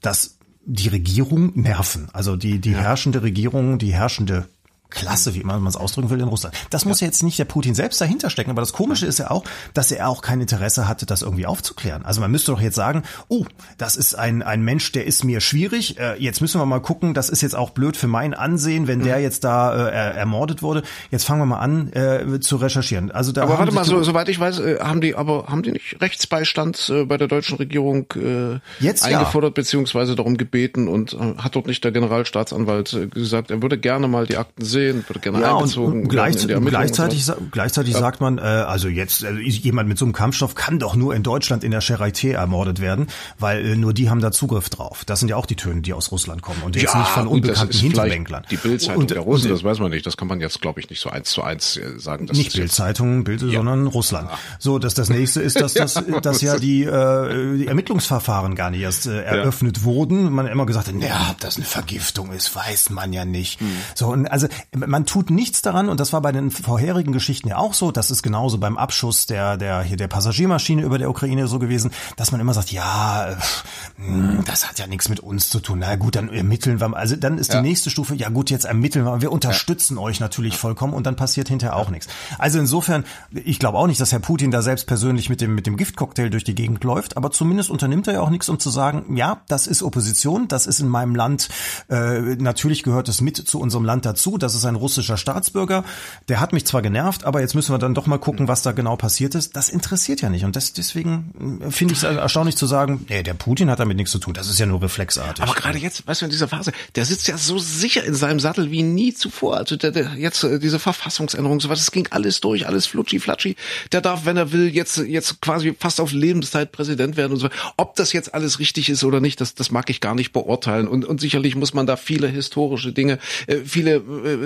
dass die Regierung nerven. Also die, die herrschende Regierung, die herrschende Klasse, wie man es ausdrücken will in Russland. Das muss ja jetzt nicht der Putin selbst dahinter stecken, aber das Komische ist ja auch, dass er auch kein Interesse hatte, das irgendwie aufzuklären. Also man müsste doch jetzt sagen, oh, das ist ein, ein Mensch, der ist mir schwierig, äh, jetzt müssen wir mal gucken, das ist jetzt auch blöd für mein Ansehen, wenn der jetzt da äh, er- ermordet wurde. Jetzt fangen wir mal an äh, zu recherchieren. Also da Aber warte mal, so, soweit ich weiß, äh, haben die aber haben die nicht Rechtsbeistand äh, bei der deutschen Regierung äh, Jetzt ja. eingefordert beziehungsweise darum gebeten und äh, hat dort nicht der Generalstaatsanwalt äh, gesagt, er würde gerne mal die Akten gesehen, würde gerne ja, einbezogen. Und gleich, gleichzeitig, so. gleichzeitig ja. sagt man, äh, also jetzt also jemand mit so einem Kampfstoff kann doch nur in Deutschland in der Charité ermordet werden, weil äh, nur die haben da Zugriff drauf. Das sind ja auch die Töne, die aus Russland kommen und jetzt ja, nicht von unbekannten Hinterbänklern. Die Bildzeitung der Russen, das weiß man nicht. Das kann man jetzt, glaube ich, nicht so eins zu eins äh, sagen. nicht Bildzeitung, Bild, ja. sondern Russland. So, dass das nächste ist, dass das, dass ja die, äh, die Ermittlungsverfahren gar nicht erst äh, eröffnet wurden. Man immer gesagt hat, ja, ob das eine Vergiftung ist, weiß man ja nicht. Mhm. So, und also man tut nichts daran und das war bei den vorherigen Geschichten ja auch so. Das ist genauso beim Abschuss der der hier der Passagiermaschine über der Ukraine so gewesen, dass man immer sagt, ja, mh, das hat ja nichts mit uns zu tun. Na gut, dann ermitteln wir. Also dann ist ja. die nächste Stufe, ja gut, jetzt ermitteln wir. Wir unterstützen ja. euch natürlich vollkommen und dann passiert hinterher auch nichts. Also insofern, ich glaube auch nicht, dass Herr Putin da selbst persönlich mit dem mit dem Giftcocktail durch die Gegend läuft, aber zumindest unternimmt er ja auch nichts, um zu sagen, ja, das ist Opposition, das ist in meinem Land äh, natürlich gehört es mit zu unserem Land dazu. Das ist ein russischer Staatsbürger. Der hat mich zwar genervt, aber jetzt müssen wir dann doch mal gucken, was da genau passiert ist. Das interessiert ja nicht. Und das, deswegen äh, finde ich es erstaunlich zu sagen, nee, der Putin hat damit nichts zu tun. Das ist ja nur reflexartig. Aber gerade jetzt, weißt du, in dieser Phase, der sitzt ja so sicher in seinem Sattel wie nie zuvor. Also der, der jetzt äh, diese Verfassungsänderung, so was, das ging alles durch, alles flutschi flatschi. Der darf, wenn er will, jetzt jetzt quasi fast auf Lebenszeit Präsident werden und so. Ob das jetzt alles richtig ist oder nicht, das das mag ich gar nicht beurteilen. Und und sicherlich muss man da viele historische Dinge, äh, viele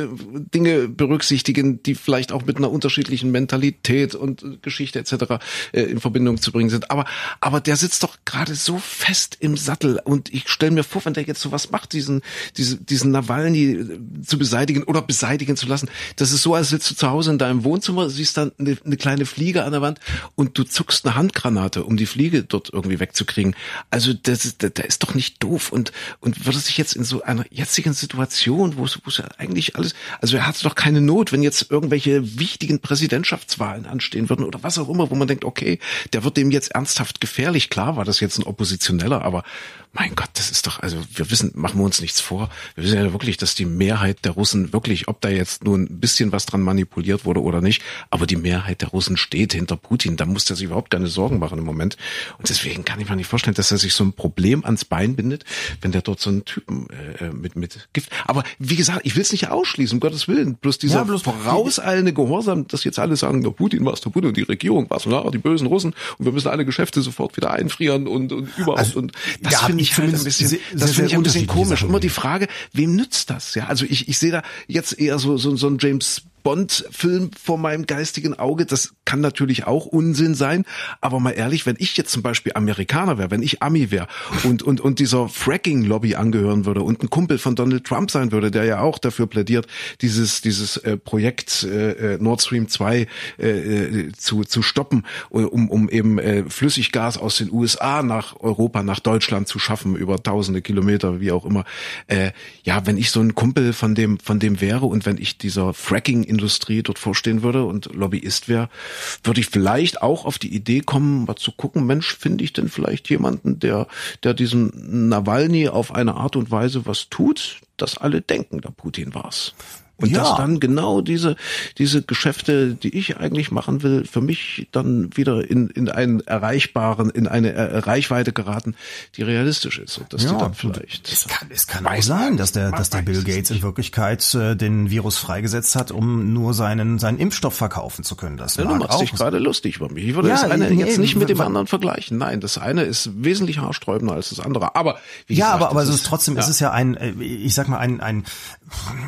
Dinge berücksichtigen, die vielleicht auch mit einer unterschiedlichen Mentalität und Geschichte etc. Äh, in Verbindung zu bringen sind. Aber aber der sitzt doch gerade so fest im Sattel und ich stelle mir vor, wenn der jetzt sowas macht, diesen diesen diesen Nawalny äh, zu beseitigen oder beseitigen zu lassen, das ist so, als sitzt du zu Hause in deinem Wohnzimmer, siehst dann eine, eine kleine Fliege an der Wand und du zuckst eine Handgranate, um die Fliege dort irgendwie wegzukriegen. Also das, der, der ist doch nicht doof und und würde sich jetzt in so einer jetzigen Situation, wo es ja eigentlich alles, also er hat doch keine Not, wenn jetzt irgendwelche wichtigen Präsidentschaftswahlen anstehen würden oder was auch immer, wo man denkt, okay, der wird dem jetzt ernsthaft gefährlich. Klar war das jetzt ein Oppositioneller, aber mein Gott, das ist doch, also wir wissen, machen wir uns nichts vor. Wir wissen ja wirklich, dass die Mehrheit der Russen wirklich, ob da jetzt nur ein bisschen was dran manipuliert wurde oder nicht, aber die Mehrheit der Russen steht hinter Putin. Da muss der sich überhaupt keine Sorgen machen im Moment. Und deswegen kann ich mir nicht vorstellen, dass er sich so ein Problem ans Bein bindet, wenn der dort so einen Typen äh, mit, mit Gift. Aber wie gesagt, ich will es nicht ausschließen, um Gottes Willen. Bloß dieser ja, bloß vorauseilende Gehorsam, dass jetzt alle sagen, der Putin war es, der Putin und die Regierung war es, ja, die bösen Russen und wir müssen alle Geschäfte sofort wieder einfrieren und, und überhaupt. Also, und das finde ich halt ein bisschen, sehr, das finde ich ein bisschen komisch. Immer die Frage, wem nützt das? Ja, also ich, ich sehe da jetzt eher so, so, so ein James Bond-Film vor meinem geistigen Auge. Das kann natürlich auch Unsinn sein. Aber mal ehrlich, wenn ich jetzt zum Beispiel Amerikaner wäre, wenn ich Ami wäre und, und, und dieser Fracking-Lobby angehören würde und ein Kumpel von Donald Trump sein würde, der ja auch dafür plädiert, dieses, dieses äh, Projekt äh, äh Nord Stream 2 äh, äh, zu, zu stoppen, um, um eben äh, Flüssiggas aus den USA nach Europa, nach Deutschland zu schaffen, über tausende Kilometer, wie auch immer. Äh, ja, wenn ich so ein Kumpel von dem, von dem wäre und wenn ich dieser Fracking Industrie dort vorstehen würde und Lobbyist wäre, würde ich vielleicht auch auf die Idee kommen, mal zu gucken, Mensch, finde ich denn vielleicht jemanden, der, der diesem Nawalny auf eine Art und Weise was tut, dass alle denken, der Putin war's. Und ja. dass dann genau diese, diese Geschäfte, die ich eigentlich machen will, für mich dann wieder in, in einen erreichbaren, in eine Reichweite geraten, die realistisch ist. Und dass ja, die dann vielleicht. Es kann, es kann auch sein, dass der, dass der Bill Gates in Wirklichkeit äh, den Virus freigesetzt hat, um nur seinen, seinen Impfstoff verkaufen zu können. Das ja, du machst dich gerade lustig über mich. Ich würde ja, das eine jetzt nicht mit dem anderen vergleichen. Nein, das eine ist wesentlich haarsträubender als das andere. Aber, wie ja, gesagt, aber, aber es ist trotzdem, ja. es ist ja ein, äh, ich sag mal, ein, ein,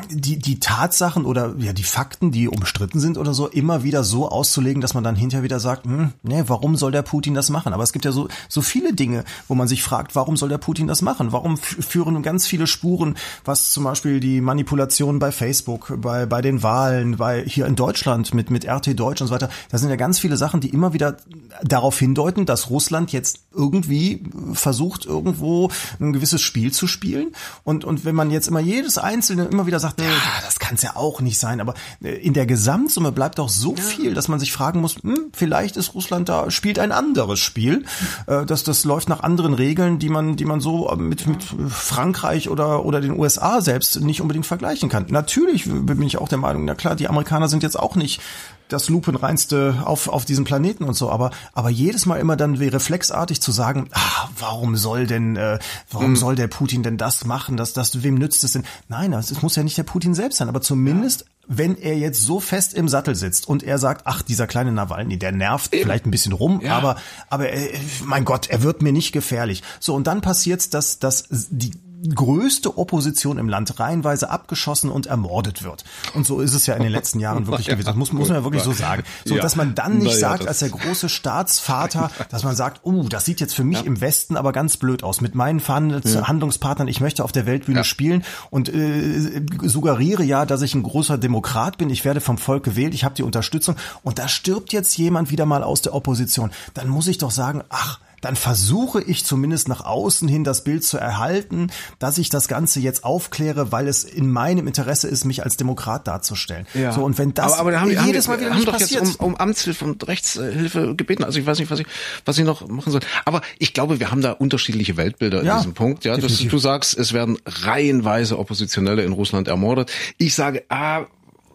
die, die Tatsachen oder ja die Fakten, die umstritten sind oder so, immer wieder so auszulegen, dass man dann hinterher wieder sagt, hm, nee, warum soll der Putin das machen? Aber es gibt ja so, so viele Dinge, wo man sich fragt, warum soll der Putin das machen? Warum führen ganz viele Spuren, was zum Beispiel die Manipulation bei Facebook, bei, bei den Wahlen, bei hier in Deutschland mit, mit RT Deutsch und so weiter, da sind ja ganz viele Sachen, die immer wieder darauf hindeuten, dass Russland jetzt irgendwie versucht, irgendwo ein gewisses Spiel zu spielen. Und, und wenn man jetzt immer jedes einzelne immer wieder sagt, ja, das kann es ja auch nicht sein, aber äh, in der Gesamtsumme bleibt doch so ja. viel, dass man sich fragen muss, hm, vielleicht ist Russland da, spielt ein anderes Spiel, äh, dass das läuft nach anderen Regeln, die man, die man so äh, mit, mit Frankreich oder, oder den USA selbst nicht unbedingt vergleichen kann. Natürlich bin ich auch der Meinung, na klar, die Amerikaner sind jetzt auch nicht das lupenreinste auf, auf diesem Planeten und so, aber, aber jedes Mal immer dann wie reflexartig zu sagen, ah, warum soll denn, äh, warum mhm. soll der Putin denn das machen, das, das, wem nützt es denn? Nein, es muss ja nicht der Putin selbst sein, aber zumindest ja wenn er jetzt so fest im Sattel sitzt und er sagt, ach, dieser kleine Nawalny, der nervt Eben. vielleicht ein bisschen rum, ja. aber, aber, äh, mein Gott, er wird mir nicht gefährlich. So, und dann passiert's, dass, dass die, größte Opposition im Land reihenweise abgeschossen und ermordet wird. Und so ist es ja in den letzten Jahren wirklich gewesen. Das muss, muss man ja wirklich so sagen. So, dass man dann nicht sagt, als der große Staatsvater, dass man sagt, oh, das sieht jetzt für mich im Westen aber ganz blöd aus. Mit meinen Verhandlungspartnern, ich möchte auf der Weltbühne spielen und äh, suggeriere ja, dass ich ein großer Demokrat bin. Ich werde vom Volk gewählt, ich habe die Unterstützung. Und da stirbt jetzt jemand wieder mal aus der Opposition. Dann muss ich doch sagen, ach, dann versuche ich zumindest nach außen hin das Bild zu erhalten, dass ich das Ganze jetzt aufkläre, weil es in meinem Interesse ist, mich als Demokrat darzustellen. Ja. So und wenn das aber, aber haben, jedes Mal wieder haben, nicht haben doch passiert, jetzt um, um Amtshilfe und Rechtshilfe gebeten. Also ich weiß nicht, was ich was ich noch machen soll. Aber ich glaube, wir haben da unterschiedliche Weltbilder ja, in diesem Punkt. Ja, dass du sagst, es werden reihenweise Oppositionelle in Russland ermordet. Ich sage, ah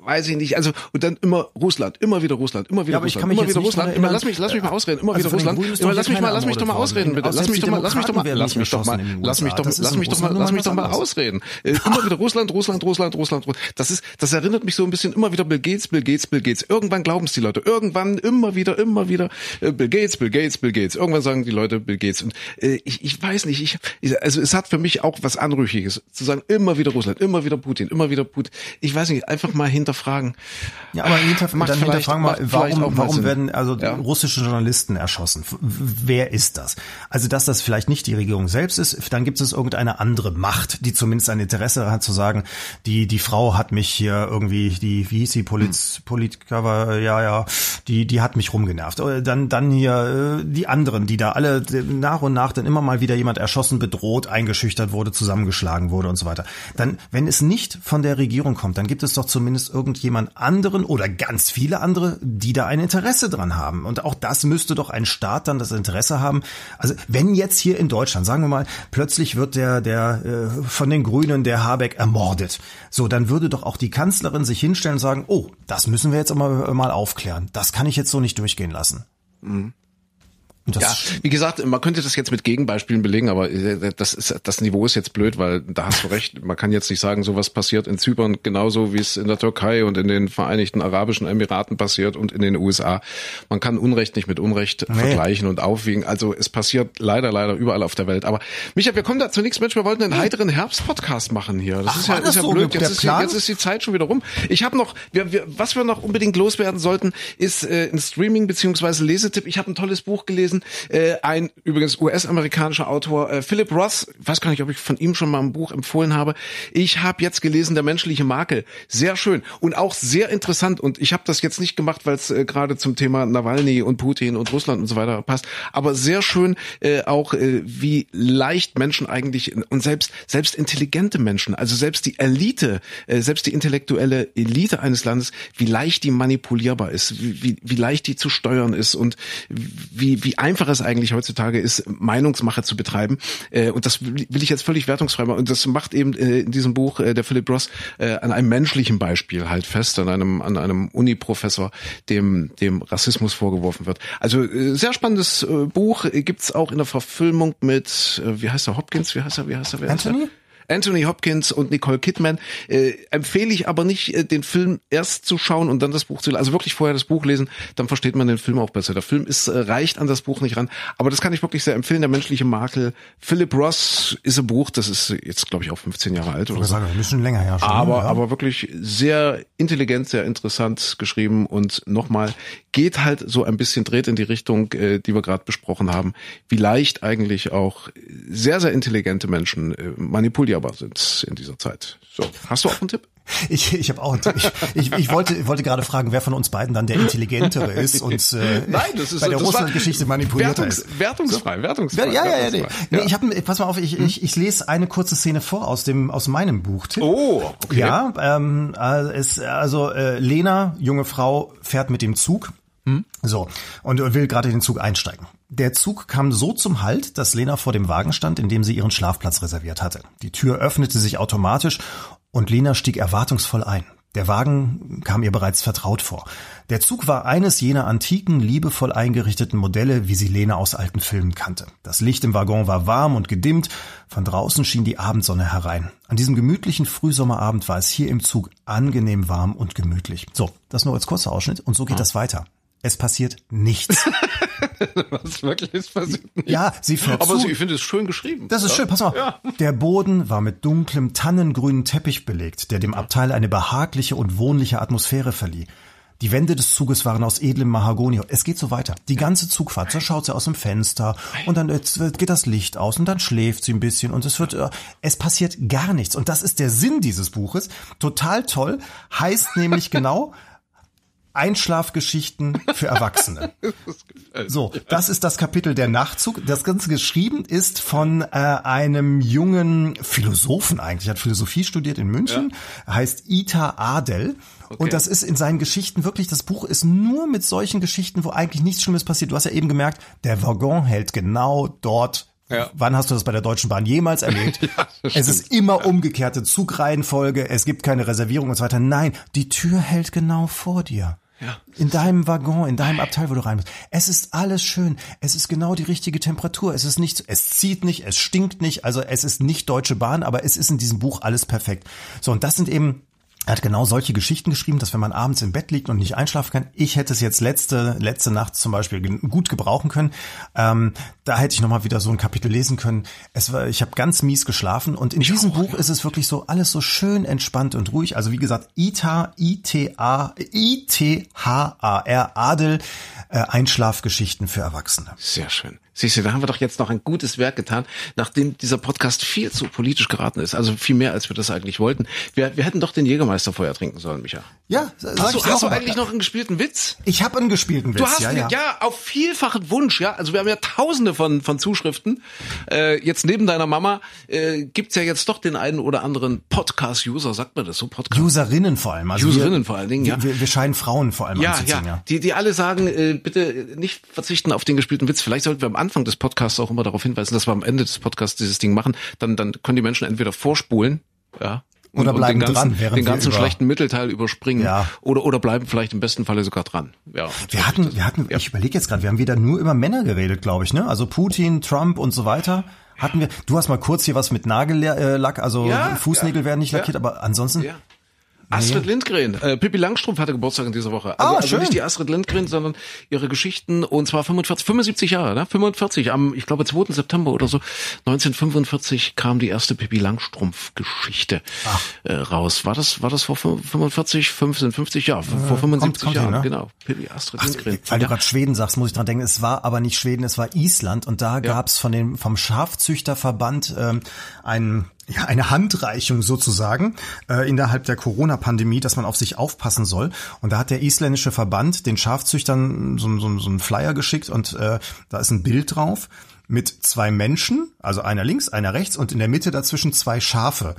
weiß ich nicht, also und dann immer Russland, immer wieder Russland, immer wieder ja, Russland, immer wieder Russland, immer, lass mich, lass mich mal ausreden, immer also wieder Russland, immer, lass mich mal, lass mich doch mal ausreden, bitte, lass mich doch mal, lass mich doch mal, lass mich doch mal, lass mich doch, lass mich doch mal, lass mich doch mal ausreden. Äh, immer wieder Russland, Russland, Russland, Russland, das ist, das erinnert mich so ein bisschen immer wieder Bill Gates, Bill Gates, Bill Gates. Irgendwann glauben es die Leute, irgendwann immer wieder, immer wieder äh, Bill Gates, Bill Gates, Bill Gates. Irgendwann sagen die Leute Bill Gates. Und äh, ich, ich weiß nicht, ich, also es hat für mich auch was Anrüchiges zu sagen, immer wieder Russland, immer wieder Putin, immer wieder Putin. Ich weiß nicht, einfach mal hinterfragen. Ja, aber hinter, dann hinterfragen wir, warum, warum werden also ja. russische Journalisten erschossen? Wer ist das? Also, dass das vielleicht nicht die Regierung selbst ist, dann gibt es irgendeine andere Macht, die zumindest ein Interesse hat zu sagen, die, die Frau hat mich hier irgendwie, die, wie hieß sie, Poliz, hm. Politcover, ja, ja, die, die hat mich rumgenervt. Dann, dann hier äh, die anderen, die da alle nach und nach dann immer mal wieder jemand erschossen, bedroht, eingeschüchtert wurde, zusammengeschlagen wurde und so weiter. Dann, wenn es nicht von der Regierung kommt, dann gibt es doch zumindest irgendjemand anderen oder ganz viele andere, die da ein Interesse dran haben. Und auch das müsste doch ein Staat dann das Interesse haben. Also wenn jetzt hier in Deutschland, sagen wir mal, plötzlich wird der, der äh, von den Grünen, der Habeck ermordet. So, dann würde doch auch die Kanzlerin sich hinstellen und sagen, oh, das müssen wir jetzt mal, mal aufklären. Das kann ich jetzt so nicht durchgehen lassen. Mhm. Das ja, wie gesagt, man könnte das jetzt mit Gegenbeispielen belegen, aber äh, das ist das Niveau ist jetzt blöd, weil da hast du recht. Man kann jetzt nicht sagen, sowas passiert in Zypern genauso wie es in der Türkei und in den Vereinigten Arabischen Emiraten passiert und in den USA. Man kann Unrecht nicht mit Unrecht nee. vergleichen und aufwiegen. Also es passiert leider, leider überall auf der Welt. Aber Micha, wir kommen da zunächst, Mensch, wir wollten einen heiteren Herbst-Podcast machen hier. Das Ach, ist ja, ist ja so blöd. Jetzt ist, die, jetzt ist die Zeit schon wieder rum. Ich habe noch, wir, wir, was wir noch unbedingt loswerden sollten, ist äh, ein Streaming beziehungsweise Lesetipp. Ich habe ein tolles Buch gelesen. Äh, ein übrigens US-amerikanischer Autor, äh, Philip Ross, weiß gar nicht, ob ich von ihm schon mal ein Buch empfohlen habe. Ich habe jetzt gelesen, Der menschliche Makel. Sehr schön und auch sehr interessant. Und ich habe das jetzt nicht gemacht, weil es äh, gerade zum Thema Nawalny und Putin und Russland und so weiter passt. Aber sehr schön äh, auch, äh, wie leicht Menschen eigentlich und selbst selbst intelligente Menschen, also selbst die Elite, äh, selbst die intellektuelle Elite eines Landes, wie leicht die manipulierbar ist, wie, wie, wie leicht die zu steuern ist und wie, wie einfach es eigentlich heutzutage ist, Meinungsmache zu betreiben. Äh, und das will ich jetzt völlig wertungsfrei machen. Und das macht eben äh, in diesem Buch äh, der Philip Ross äh, an einem menschlichen Beispiel halt fest, an einem, an einem Uni-Professor, dem, dem Rassismus vorgeworfen wird. Also äh, sehr spannendes äh, Buch, äh, gibt's auch in der Verfilmung mit, äh, wie heißt er, Hopkins, wie heißt er, wie heißt er, Anthony? Heißt er? Anthony Hopkins und Nicole Kidman. Äh, empfehle ich aber nicht, äh, den Film erst zu schauen und dann das Buch zu lesen. Also wirklich vorher das Buch lesen, dann versteht man den Film auch besser. Der Film ist äh, reicht an das Buch nicht ran, aber das kann ich wirklich sehr empfehlen. Der menschliche Makel. Philip Ross ist ein Buch, das ist jetzt glaube ich auch 15 Jahre alt oder so. Sagen, ein bisschen länger ja schon. Aber ja. aber wirklich sehr intelligent, sehr interessant geschrieben und nochmal geht halt so ein bisschen dreht in die Richtung, äh, die wir gerade besprochen haben, wie leicht eigentlich auch sehr sehr intelligente Menschen äh, manipulieren skalierbar sind in dieser Zeit. So, hast du auch einen Tipp? Ich, ich habe auch einen Tipp. Ich, ich, ich wollte, wollte gerade fragen, wer von uns beiden dann der Intelligentere ist und äh, Nein, das ist, bei der Russland-Geschichte manipuliert Wertungs, ist. Wertungsfrei, wertungsfrei. Ja, ja, ja. Nee. Nee, ich habe, pass mal auf, ich, ich, ich lese eine kurze Szene vor aus dem aus meinem Buchtipp. Oh, okay. Ja, ähm, äh, es, also äh, Lena, junge Frau, fährt mit dem Zug. Hm? So und will gerade in den Zug einsteigen. Der Zug kam so zum Halt, dass Lena vor dem Wagen stand, in dem sie ihren Schlafplatz reserviert hatte. Die Tür öffnete sich automatisch und Lena stieg erwartungsvoll ein. Der Wagen kam ihr bereits vertraut vor. Der Zug war eines jener antiken, liebevoll eingerichteten Modelle, wie sie Lena aus alten Filmen kannte. Das Licht im Waggon war warm und gedimmt, von draußen schien die Abendsonne herein. An diesem gemütlichen Frühsommerabend war es hier im Zug angenehm warm und gemütlich. So, das nur als kurzer Ausschnitt und so geht das weiter. Es passiert nichts. Was wirklich ist passiert? nicht. Ja, sie fährt Aber zu. sie- ich finde es schön geschrieben. Das ist ja? schön, pass mal. Ja. Der Boden war mit dunklem tannengrünen Teppich belegt, der dem Abteil eine behagliche und wohnliche Atmosphäre verlieh. Die Wände des Zuges waren aus edlem Mahagoni. Es geht so weiter. Die ganze Zugfahrt, so schaut sie aus dem Fenster und dann geht das Licht aus und dann schläft sie ein bisschen und es wird, äh, es passiert gar nichts. Und das ist der Sinn dieses Buches. Total toll. Heißt nämlich genau, Einschlafgeschichten für Erwachsene. So, das ist das Kapitel der Nachtzug. Das Ganze geschrieben ist von äh, einem jungen Philosophen eigentlich, hat Philosophie studiert in München, heißt Ita Adel. Und das ist in seinen Geschichten wirklich, das Buch ist nur mit solchen Geschichten, wo eigentlich nichts Schlimmes passiert. Du hast ja eben gemerkt, der Waggon hält genau dort. Ja. Wann hast du das bei der Deutschen Bahn jemals erlebt? das es ist immer umgekehrte Zugreihenfolge, es gibt keine Reservierung und so weiter. Nein, die Tür hält genau vor dir. Ja. In deinem Waggon, in deinem Abteil, wo du rein bist. Es ist alles schön. Es ist genau die richtige Temperatur. Es ist nicht, es zieht nicht, es stinkt nicht. Also es ist nicht Deutsche Bahn, aber es ist in diesem Buch alles perfekt. So, und das sind eben, er hat genau solche Geschichten geschrieben, dass wenn man abends im Bett liegt und nicht einschlafen kann, ich hätte es jetzt letzte, letzte Nacht zum Beispiel gut gebrauchen können. Ähm, da hätte ich nochmal wieder so ein Kapitel lesen können. Es war, ich habe ganz mies geschlafen und in diesem Buch ist es wirklich so alles so schön entspannt und ruhig. Also wie gesagt, ITA, ITA, I-T-H-A-R, Adel, äh, Einschlafgeschichten für Erwachsene. Sehr schön. Siehst du, da haben wir doch jetzt noch ein gutes Werk getan, nachdem dieser Podcast viel zu politisch geraten ist. Also viel mehr, als wir das eigentlich wollten. Wir, wir hätten doch den Jägermeister vorher trinken sollen, Micha. Ja, sag Hast du, hast du eigentlich noch einen gespielten Witz? Ich habe einen gespielten Witz. Du hast ja, ja, ja. auf vielfachen Wunsch, ja. Also wir haben ja tausende von, von Zuschriften. Äh, jetzt neben deiner Mama äh, gibt's ja jetzt doch den einen oder anderen Podcast-User, sagt man das so? Podcast. Userinnen vor allem. Also Userinnen wir, vor allen Dingen, ja. Wir, wir scheinen Frauen vor allem Ja, anzuziehen, ja, ja. Die, die alle sagen, äh, bitte nicht verzichten auf den gespielten Witz. Vielleicht sollten wir am Anfang des Podcasts auch immer darauf hinweisen, dass wir am Ende des Podcasts dieses Ding machen. Dann, dann können die Menschen entweder vorspulen, ja. Und, Oder bleiben und den ganzen, dran, den ganzen schlechten Mittelteil überspringen. Ja. Oder, oder bleiben vielleicht im besten Falle sogar dran. Ja. Wir hatten, wir hatten, ich überlege jetzt gerade, wir haben wieder nur über Männer geredet, glaube ich, ne? Also Putin, Trump und so weiter. Hatten wir, du hast mal kurz hier was mit Nagellack, also Ja, Fußnägel ja, werden nicht ja. lackiert, aber ansonsten, Ja. Astrid Lindgren, äh, Pippi Langstrumpf hatte Geburtstag in dieser Woche. Also, Ah, also nicht die Astrid Lindgren, sondern ihre Geschichten und zwar 45, 75 Jahre, ne? 45 am, ich glaube 2. September oder so, 1945 kam die erste Pippi Langstrumpf Geschichte äh, raus. War das war das vor 45, 15, 50 Jahren, vor 75 kommt hin, Jahren, ne? genau. Pippi Astrid Ach, Lindgren. weil du Ja. gerade Schweden sagst, muss ich dran denken, es war aber nicht Schweden, es war Island und da gab's von dem vom Schafzüchterverband ähm, ein ja, eine Handreichung sozusagen äh, innerhalb der Corona-Pandemie, dass man auf sich aufpassen soll. Und da hat der isländische Verband den Schafzüchtern so, so, so einen Flyer geschickt und äh, da ist ein Bild drauf mit zwei Menschen, also einer links, einer rechts und in der Mitte dazwischen zwei Schafe.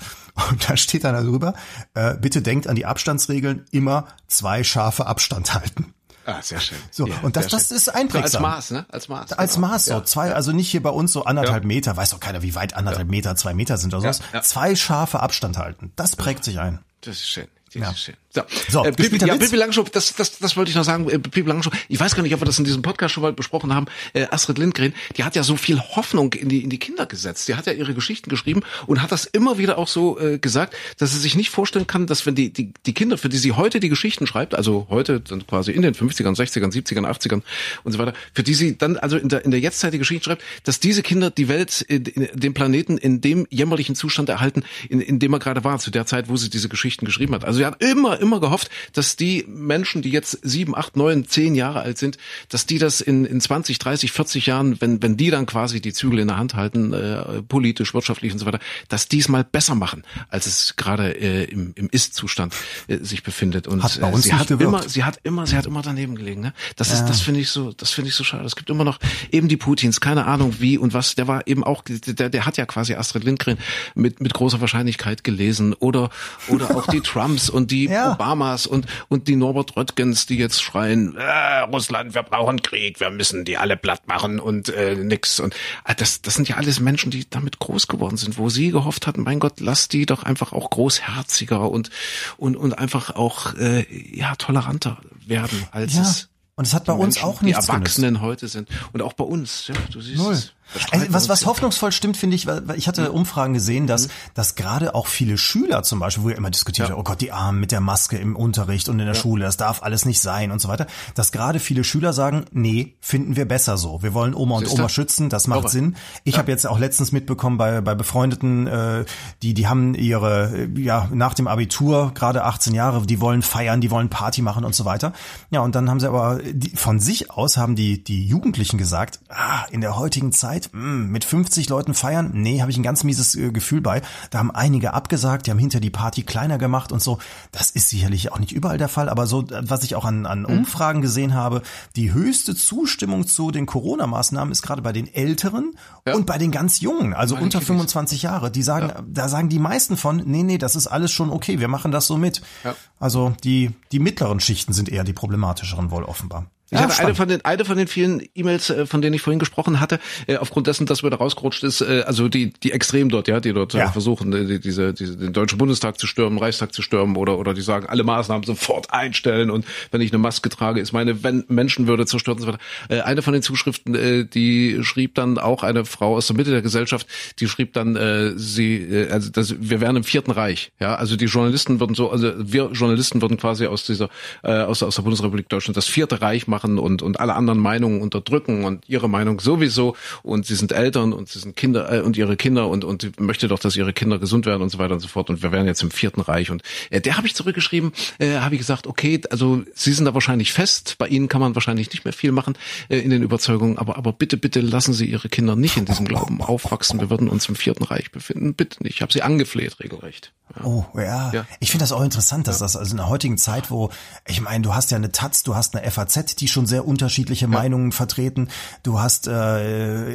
Und da steht dann darüber, äh, bitte denkt an die Abstandsregeln, immer zwei Schafe Abstand halten. Ah, sehr schön. So, und das- das ist einprägsam. So als Maß, ne? Als Maß. Als genau. Maß so, Ja. zwei, also nicht hier bei uns so anderthalb Meter, weiß doch keiner, wie weit anderthalb Meter, zwei Meter sind oder sowas. ja. Zwei Schafe Abstand halten, das prägt sich ein. Das ist schön. Das Ja. ist schön. So, So, äh, Pippi, ja? Pippi Langstrumpf, das, das, das wollte ich noch sagen. Äh, Pippi Langstrumpf, ich weiß gar nicht, ob wir das in diesem Podcast schon mal besprochen haben. Äh, Astrid Lindgren, die hat ja so viel Hoffnung in die, in die Kinder gesetzt. Die hat ja ihre Geschichten geschrieben und hat das immer wieder auch so äh, gesagt, dass sie sich nicht vorstellen kann, dass wenn die, die, die Kinder, für die sie heute die Geschichten schreibt, also heute dann quasi in den 50ern, 60ern, 70ern, 80ern und so weiter, für die sie dann also in der, in der Jetztzeit die Geschichten schreibt, dass diese Kinder die Welt, in, in, den Planeten in dem jämmerlichen Zustand erhalten, in, in dem er gerade war, zu der Zeit, wo sie diese Geschichten geschrieben hat. Also sie hat immer, immer gehofft, dass die Menschen, die jetzt sieben, acht, neun, zehn Jahre alt sind, dass die das in, in 20, 30, 40 Jahren, wenn, wenn die dann quasi die Zügel in der Hand halten, äh, politisch, wirtschaftlich und so weiter, dass die es mal besser machen, als es gerade äh, im, im Ist-Zustand äh, sich befindet. Und Hat äh, sie hat immer, sie hat immer, sie hat immer daneben gelegen. Ne? Das ist, das finde ich so, das finde ich so schade. Es gibt immer noch eben die Putins, keine Ahnung wie und was. Der war eben auch, der, der hat ja quasi Astrid Lindgren mit mit großer Wahrscheinlichkeit gelesen oder oder auch die Trumps und die Ja. Ja. Obamas und, und die Norbert Röttgens, die jetzt schreien, äh, Russland, wir brauchen Krieg, wir müssen die alle platt machen und äh, nix. Und äh, das, das sind ja alles Menschen, die damit groß geworden sind, wo sie gehofft hatten, mein Gott, lass die doch einfach auch großherziger und, und, und einfach auch äh, ja, toleranter werden, als Ja. es Und es hat bei die uns Menschen, auch die nichts genützt. Erwachsenen heute sind. Und auch bei uns, ja, du siehst Null. es. Also was, was ja. hoffnungsvoll stimmt, finde ich, weil ich hatte Umfragen gesehen, dass, Mhm. dass gerade auch viele Schüler zum Beispiel, wo ja immer diskutiert wird, oh Gott, die Armen mit der Maske im Unterricht und in der Schule, das darf alles nicht sein und so weiter, dass gerade viele Schüler sagen, nee, finden wir besser so. Wir wollen Oma und Siehste? Oma schützen, das macht Irre. Sinn. Ich habe jetzt auch letztens mitbekommen bei, bei Befreundeten, äh, die, die haben ihre, äh, ja, nach dem Abitur, gerade 18 Jahre, die wollen feiern, die wollen Party machen und so weiter. Ja, und dann haben sie aber, die, von sich aus haben die, die Jugendlichen gesagt, ah, in der heutigen Zeit, mh, mit 50 Leuten feiern, nee, habe ich ein ganz mieses äh, Gefühl bei. Da haben einige abgesagt, die haben hinter die Party kleiner gemacht und so. Das ist sicherlich auch nicht überall der Fall, aber so, äh, was ich auch an, an Umfragen gesehen habe, die höchste Zustimmung zu den Corona-Maßnahmen ist gerade bei den Älteren Ja. und bei den ganz Jungen, also Meine unter Kiddies. 25 Jahre. Die sagen, da sagen die meisten von, nee, nee, das ist alles schon okay, wir machen das so mit. Ja. Also die, die mittleren Schichten sind eher die problematischeren wohl offenbar. Ich Ja, hatte eine von den, eine von den vielen E-Mails, äh, von denen ich vorhin gesprochen hatte, äh, aufgrund dessen, dass wir da rausgerutscht ist, äh, also die, die extrem dort, ja, die dort Ja. versuchen, die, diese, diese, den Deutschen Bundestag zu stürmen, Reichstag zu stürmen oder, oder die sagen, alle Maßnahmen sofort einstellen und wenn ich eine Maske trage, ist meine Menschenwürde zerstört und so weiter. Eine von den Zuschriften, äh, die schrieb dann auch eine Frau aus der Mitte der Gesellschaft, die schrieb dann, sie, also das, wir wären im Vierten Reich, ja, also die Journalisten würden so, also wir Journalisten würden quasi aus dieser, aus, aus der Bundesrepublik Deutschland das Vierte Reich machen und, und alle anderen Meinungen unterdrücken und ihre Meinung sowieso und sie sind Eltern und sie sind Kinder äh, und ihre Kinder und und sie möchte doch, dass ihre Kinder gesund werden und so weiter und so fort und wir wären jetzt im Vierten Reich und äh, der habe ich zurückgeschrieben, äh, habe ich gesagt, okay, also Sie sind da wahrscheinlich fest, bei Ihnen kann man wahrscheinlich nicht mehr viel machen äh, in den Überzeugungen, aber aber bitte bitte lassen Sie Ihre Kinder nicht in diesem Glauben aufwachsen, wir würden uns im Vierten Reich befinden, bitte nicht. Ich habe sie angefleht regelrecht. Ja. Oh, ja. Ja. Ich finde das auch interessant, dass das also in der heutigen Zeit, wo, ich meine, du hast ja eine Taz, du hast eine FAZ, die schon sehr unterschiedliche Meinungen vertreten, du hast äh,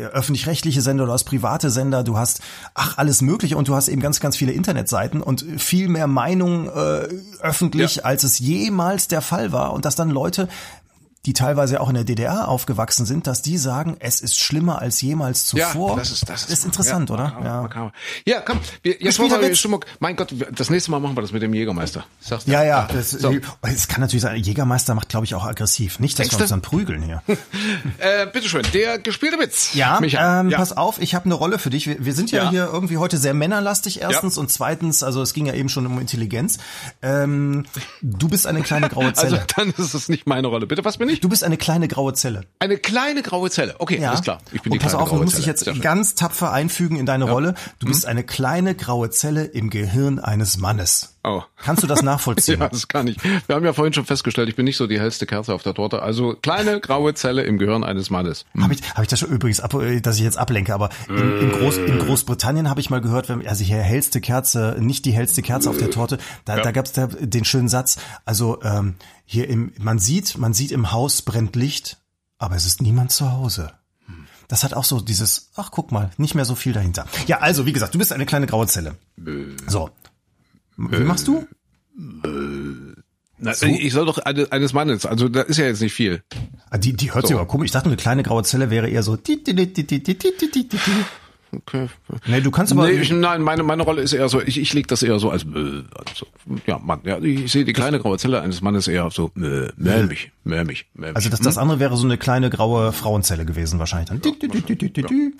öffentlich-rechtliche Sender, du hast private Sender, du hast, ach, alles mögliche und du hast eben ganz, ganz viele Internetseiten und viel mehr Meinung äh, öffentlich, Ja. als es jemals der Fall war und dass dann Leute die teilweise auch in der DDR aufgewachsen sind, dass die sagen, es ist schlimmer als jemals zuvor. Ja, das ist das ist interessant, ja, oder? makaber, Ja. makaber. Ja, komm, wir, jetzt wollen wir die Witz. Stimmung. Mein Gott, das nächste Mal machen wir das mit dem Jägermeister. Sagst du? Ja, ja. Das, So. Es kann natürlich sein, Jägermeister macht, glaube ich, auch aggressiv. Nicht, dass Denkst wir uns dann prügeln hier. Äh, bitteschön, der gespielte Witz. Ja, Micha. ähm, ja. pass auf, ich habe eine Rolle für dich. Wir, wir sind ja, Ja. hier irgendwie heute sehr männerlastig erstens und zweitens, also es ging ja eben schon um Intelligenz. Ähm, du bist eine kleine graue Also Zelle. dann ist es nicht meine Rolle. Bitte, was bin ich? Du bist eine kleine graue Zelle. Eine kleine graue Zelle. Okay, Ja. alles klar. Ich bin und die pass kleine auf, du musst dich jetzt ganz tapfer einfügen in deine Rolle. Du bist eine kleine graue Zelle im Gehirn eines Mannes. Oh. Kannst du das nachvollziehen? Ja, das kann ich. Wir haben ja vorhin schon festgestellt, ich bin nicht so die hellste Kerze auf der Torte. Also kleine graue Zelle im Gehirn eines Mannes. Habe ich, hab ich das schon übrigens, ab, äh, dass ich jetzt ablenke, aber in, in, Groß, in Großbritannien habe ich mal gehört, wenn, also hier hellste Kerze, nicht die hellste Kerze auf der Torte, da, Ja. da gab es den schönen Satz, also ähm, hier im, man sieht, man sieht im Haus brennt Licht, aber es ist niemand zu Hause. Das hat auch so dieses, ach guck mal, nicht mehr so viel dahinter. Ja, also wie gesagt, du bist eine kleine graue Zelle. So. Wie machst du? Na, Ich soll doch eine, eines Mannes, also da ist ja jetzt nicht viel. Ah, Die, die hört sich So. aber komisch. Ich dachte, eine kleine graue Zelle wäre eher so okay. Nee, du kannst aber. Nee, ich, nein, meine, meine Rolle ist eher so, ich, ich lege das eher so als, äh, also, ja, Mann, ja, ich sehe die kleine graue Zelle eines Mannes eher so, äh, mich, mäh mich. Also das, das hm? andere wäre so eine kleine graue Frauenzelle gewesen wahrscheinlich dann. Ja, wahrscheinlich, ja. Okay.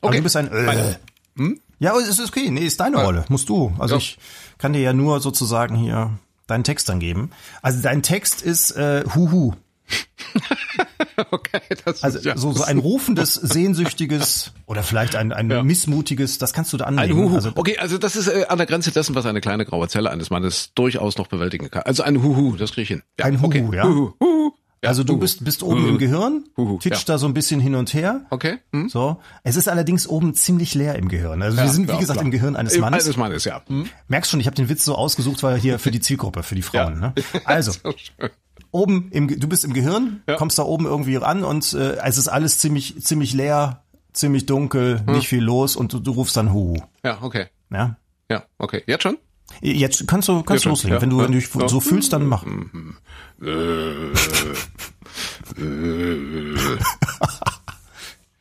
Aber du bist ein, äh. Hm? Ja, es ist okay. Nee, ist deine ja. Rolle. Musst du. Also ja. ich kann dir ja nur sozusagen hier deinen Text dann geben. Also dein Text ist äh, Huhu. okay, das Also ist, ja, so, so ein rufendes, sehnsüchtiges oder vielleicht ein, ein Ja. missmutiges, das kannst du da Ein annehmen. Huhu. Also, okay, also das ist äh, an der Grenze dessen, was eine kleine graue Zelle eines Mannes durchaus noch bewältigen kann. Also ein Huhu, das kriege ich hin. Ja, Ein Huhu, okay. ja? Huhu, Huhu. Ja, also du Huhu. bist, bist oben im Gehirn, Huhu, titscht ja. da so ein bisschen hin und her. Okay. Hm? So. Es ist allerdings oben ziemlich leer im Gehirn. Also wir Ja, sind, wie gesagt, klar. im Gehirn eines Mannes. Eines Mannes, ja. Hm? Merkst schon, ich habe den Witz so ausgesucht, weil hier für die Zielgruppe, für die Frauen. Ne? Also. Oben im, du bist im Gehirn, Ja. kommst da oben irgendwie ran und äh, es ist alles ziemlich, ziemlich leer, ziemlich dunkel, Hm. nicht viel los und du, du rufst dann Huhu. Ja, okay. Ja. Ja, okay. Jetzt schon? Jetzt kannst du, kannst du loslegen. ja, Wenn du, wenn du dich ja. so fühlst, dann mach. Äh,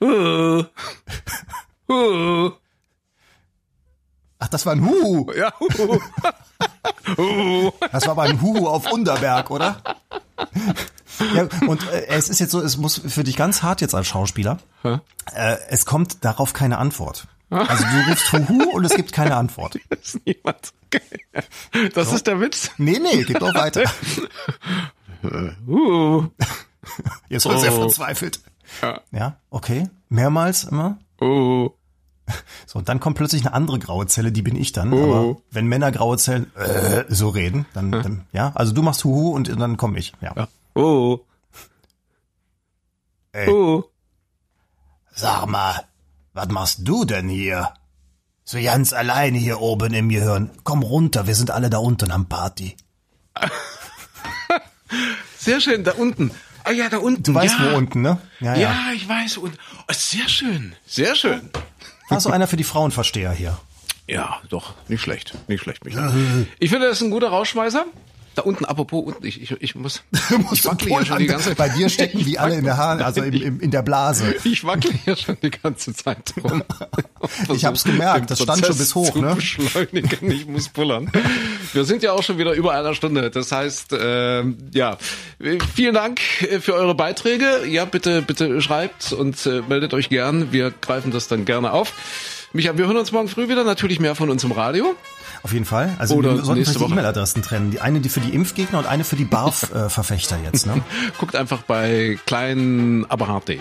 äh, Ach, das war ein Huhu. ja, Das war ein Huhu auf Unterberg, oder? Ja, und äh, es ist jetzt so, es muss für dich ganz hart jetzt als Schauspieler. Äh, es kommt darauf keine Antwort. Also du rufst Huhu und es gibt keine Antwort. ist niemand. Das ist der Witz. Nee, nee, geht doch weiter. Uh, Jetzt sehr Oh. verzweifelt. Ja. Ja, okay. Mehrmals immer. uh, So, und dann kommt plötzlich eine andere graue Zelle, die bin ich dann. Oh. Aber wenn Männer graue Zellen äh, so reden, dann, dann ja, also du machst Huhu und dann komme ich. Ja. ja. Uh, Ey, uh. sag mal, was machst du denn hier? So ganz alleine hier oben im Gehirn. Komm runter, wir sind alle da unten am Party. Sehr schön, da unten. Ah ja, da unten. Du weißt ja. wo unten, ne? Ja, Ja, ich weiß. Und oh, sehr schön, sehr schön. War so einer für die Frauenversteher hier. Ja, doch, nicht schlecht, nicht schlecht. Nicht schlecht. Ich finde, das ist ein guter Rausschmeißer. Da unten, apropos unten, ich, ich, ich muss, ich wackle hier schon die ganze Zeit. Bei dir stecken die alle in der Haar, also im, im, in der Blase. Ich wackle hier schon die ganze Zeit rum. Ich hab's gemerkt, das stand schon bis hoch, ne? Beschleunigen, ich muss pullern. Wir sind ja auch schon wieder über einer Stunde. Das heißt, ähm, ja, vielen Dank für eure Beiträge. Ja, bitte, bitte schreibt und äh, meldet euch gern. Wir greifen das dann gerne auf. Micha, wir hören uns morgen früh wieder. Natürlich mehr von uns im Radio. Auf jeden Fall. Also Oder wir sollten vielleicht die. E-Mail-Adressen trennen. Die eine die für die Impfgegner und eine für die BARF-Verfechter jetzt. Ne? Guckt einfach bei kleinaberhart.de.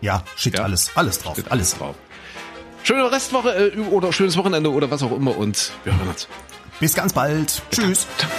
Ja, schickt Ja. alles, alles drauf, alles. drauf. Schöne Restwoche äh, oder schönes Wochenende oder was auch immer und wir hören uns. Bis ganz bald. Tschüss. Ciao.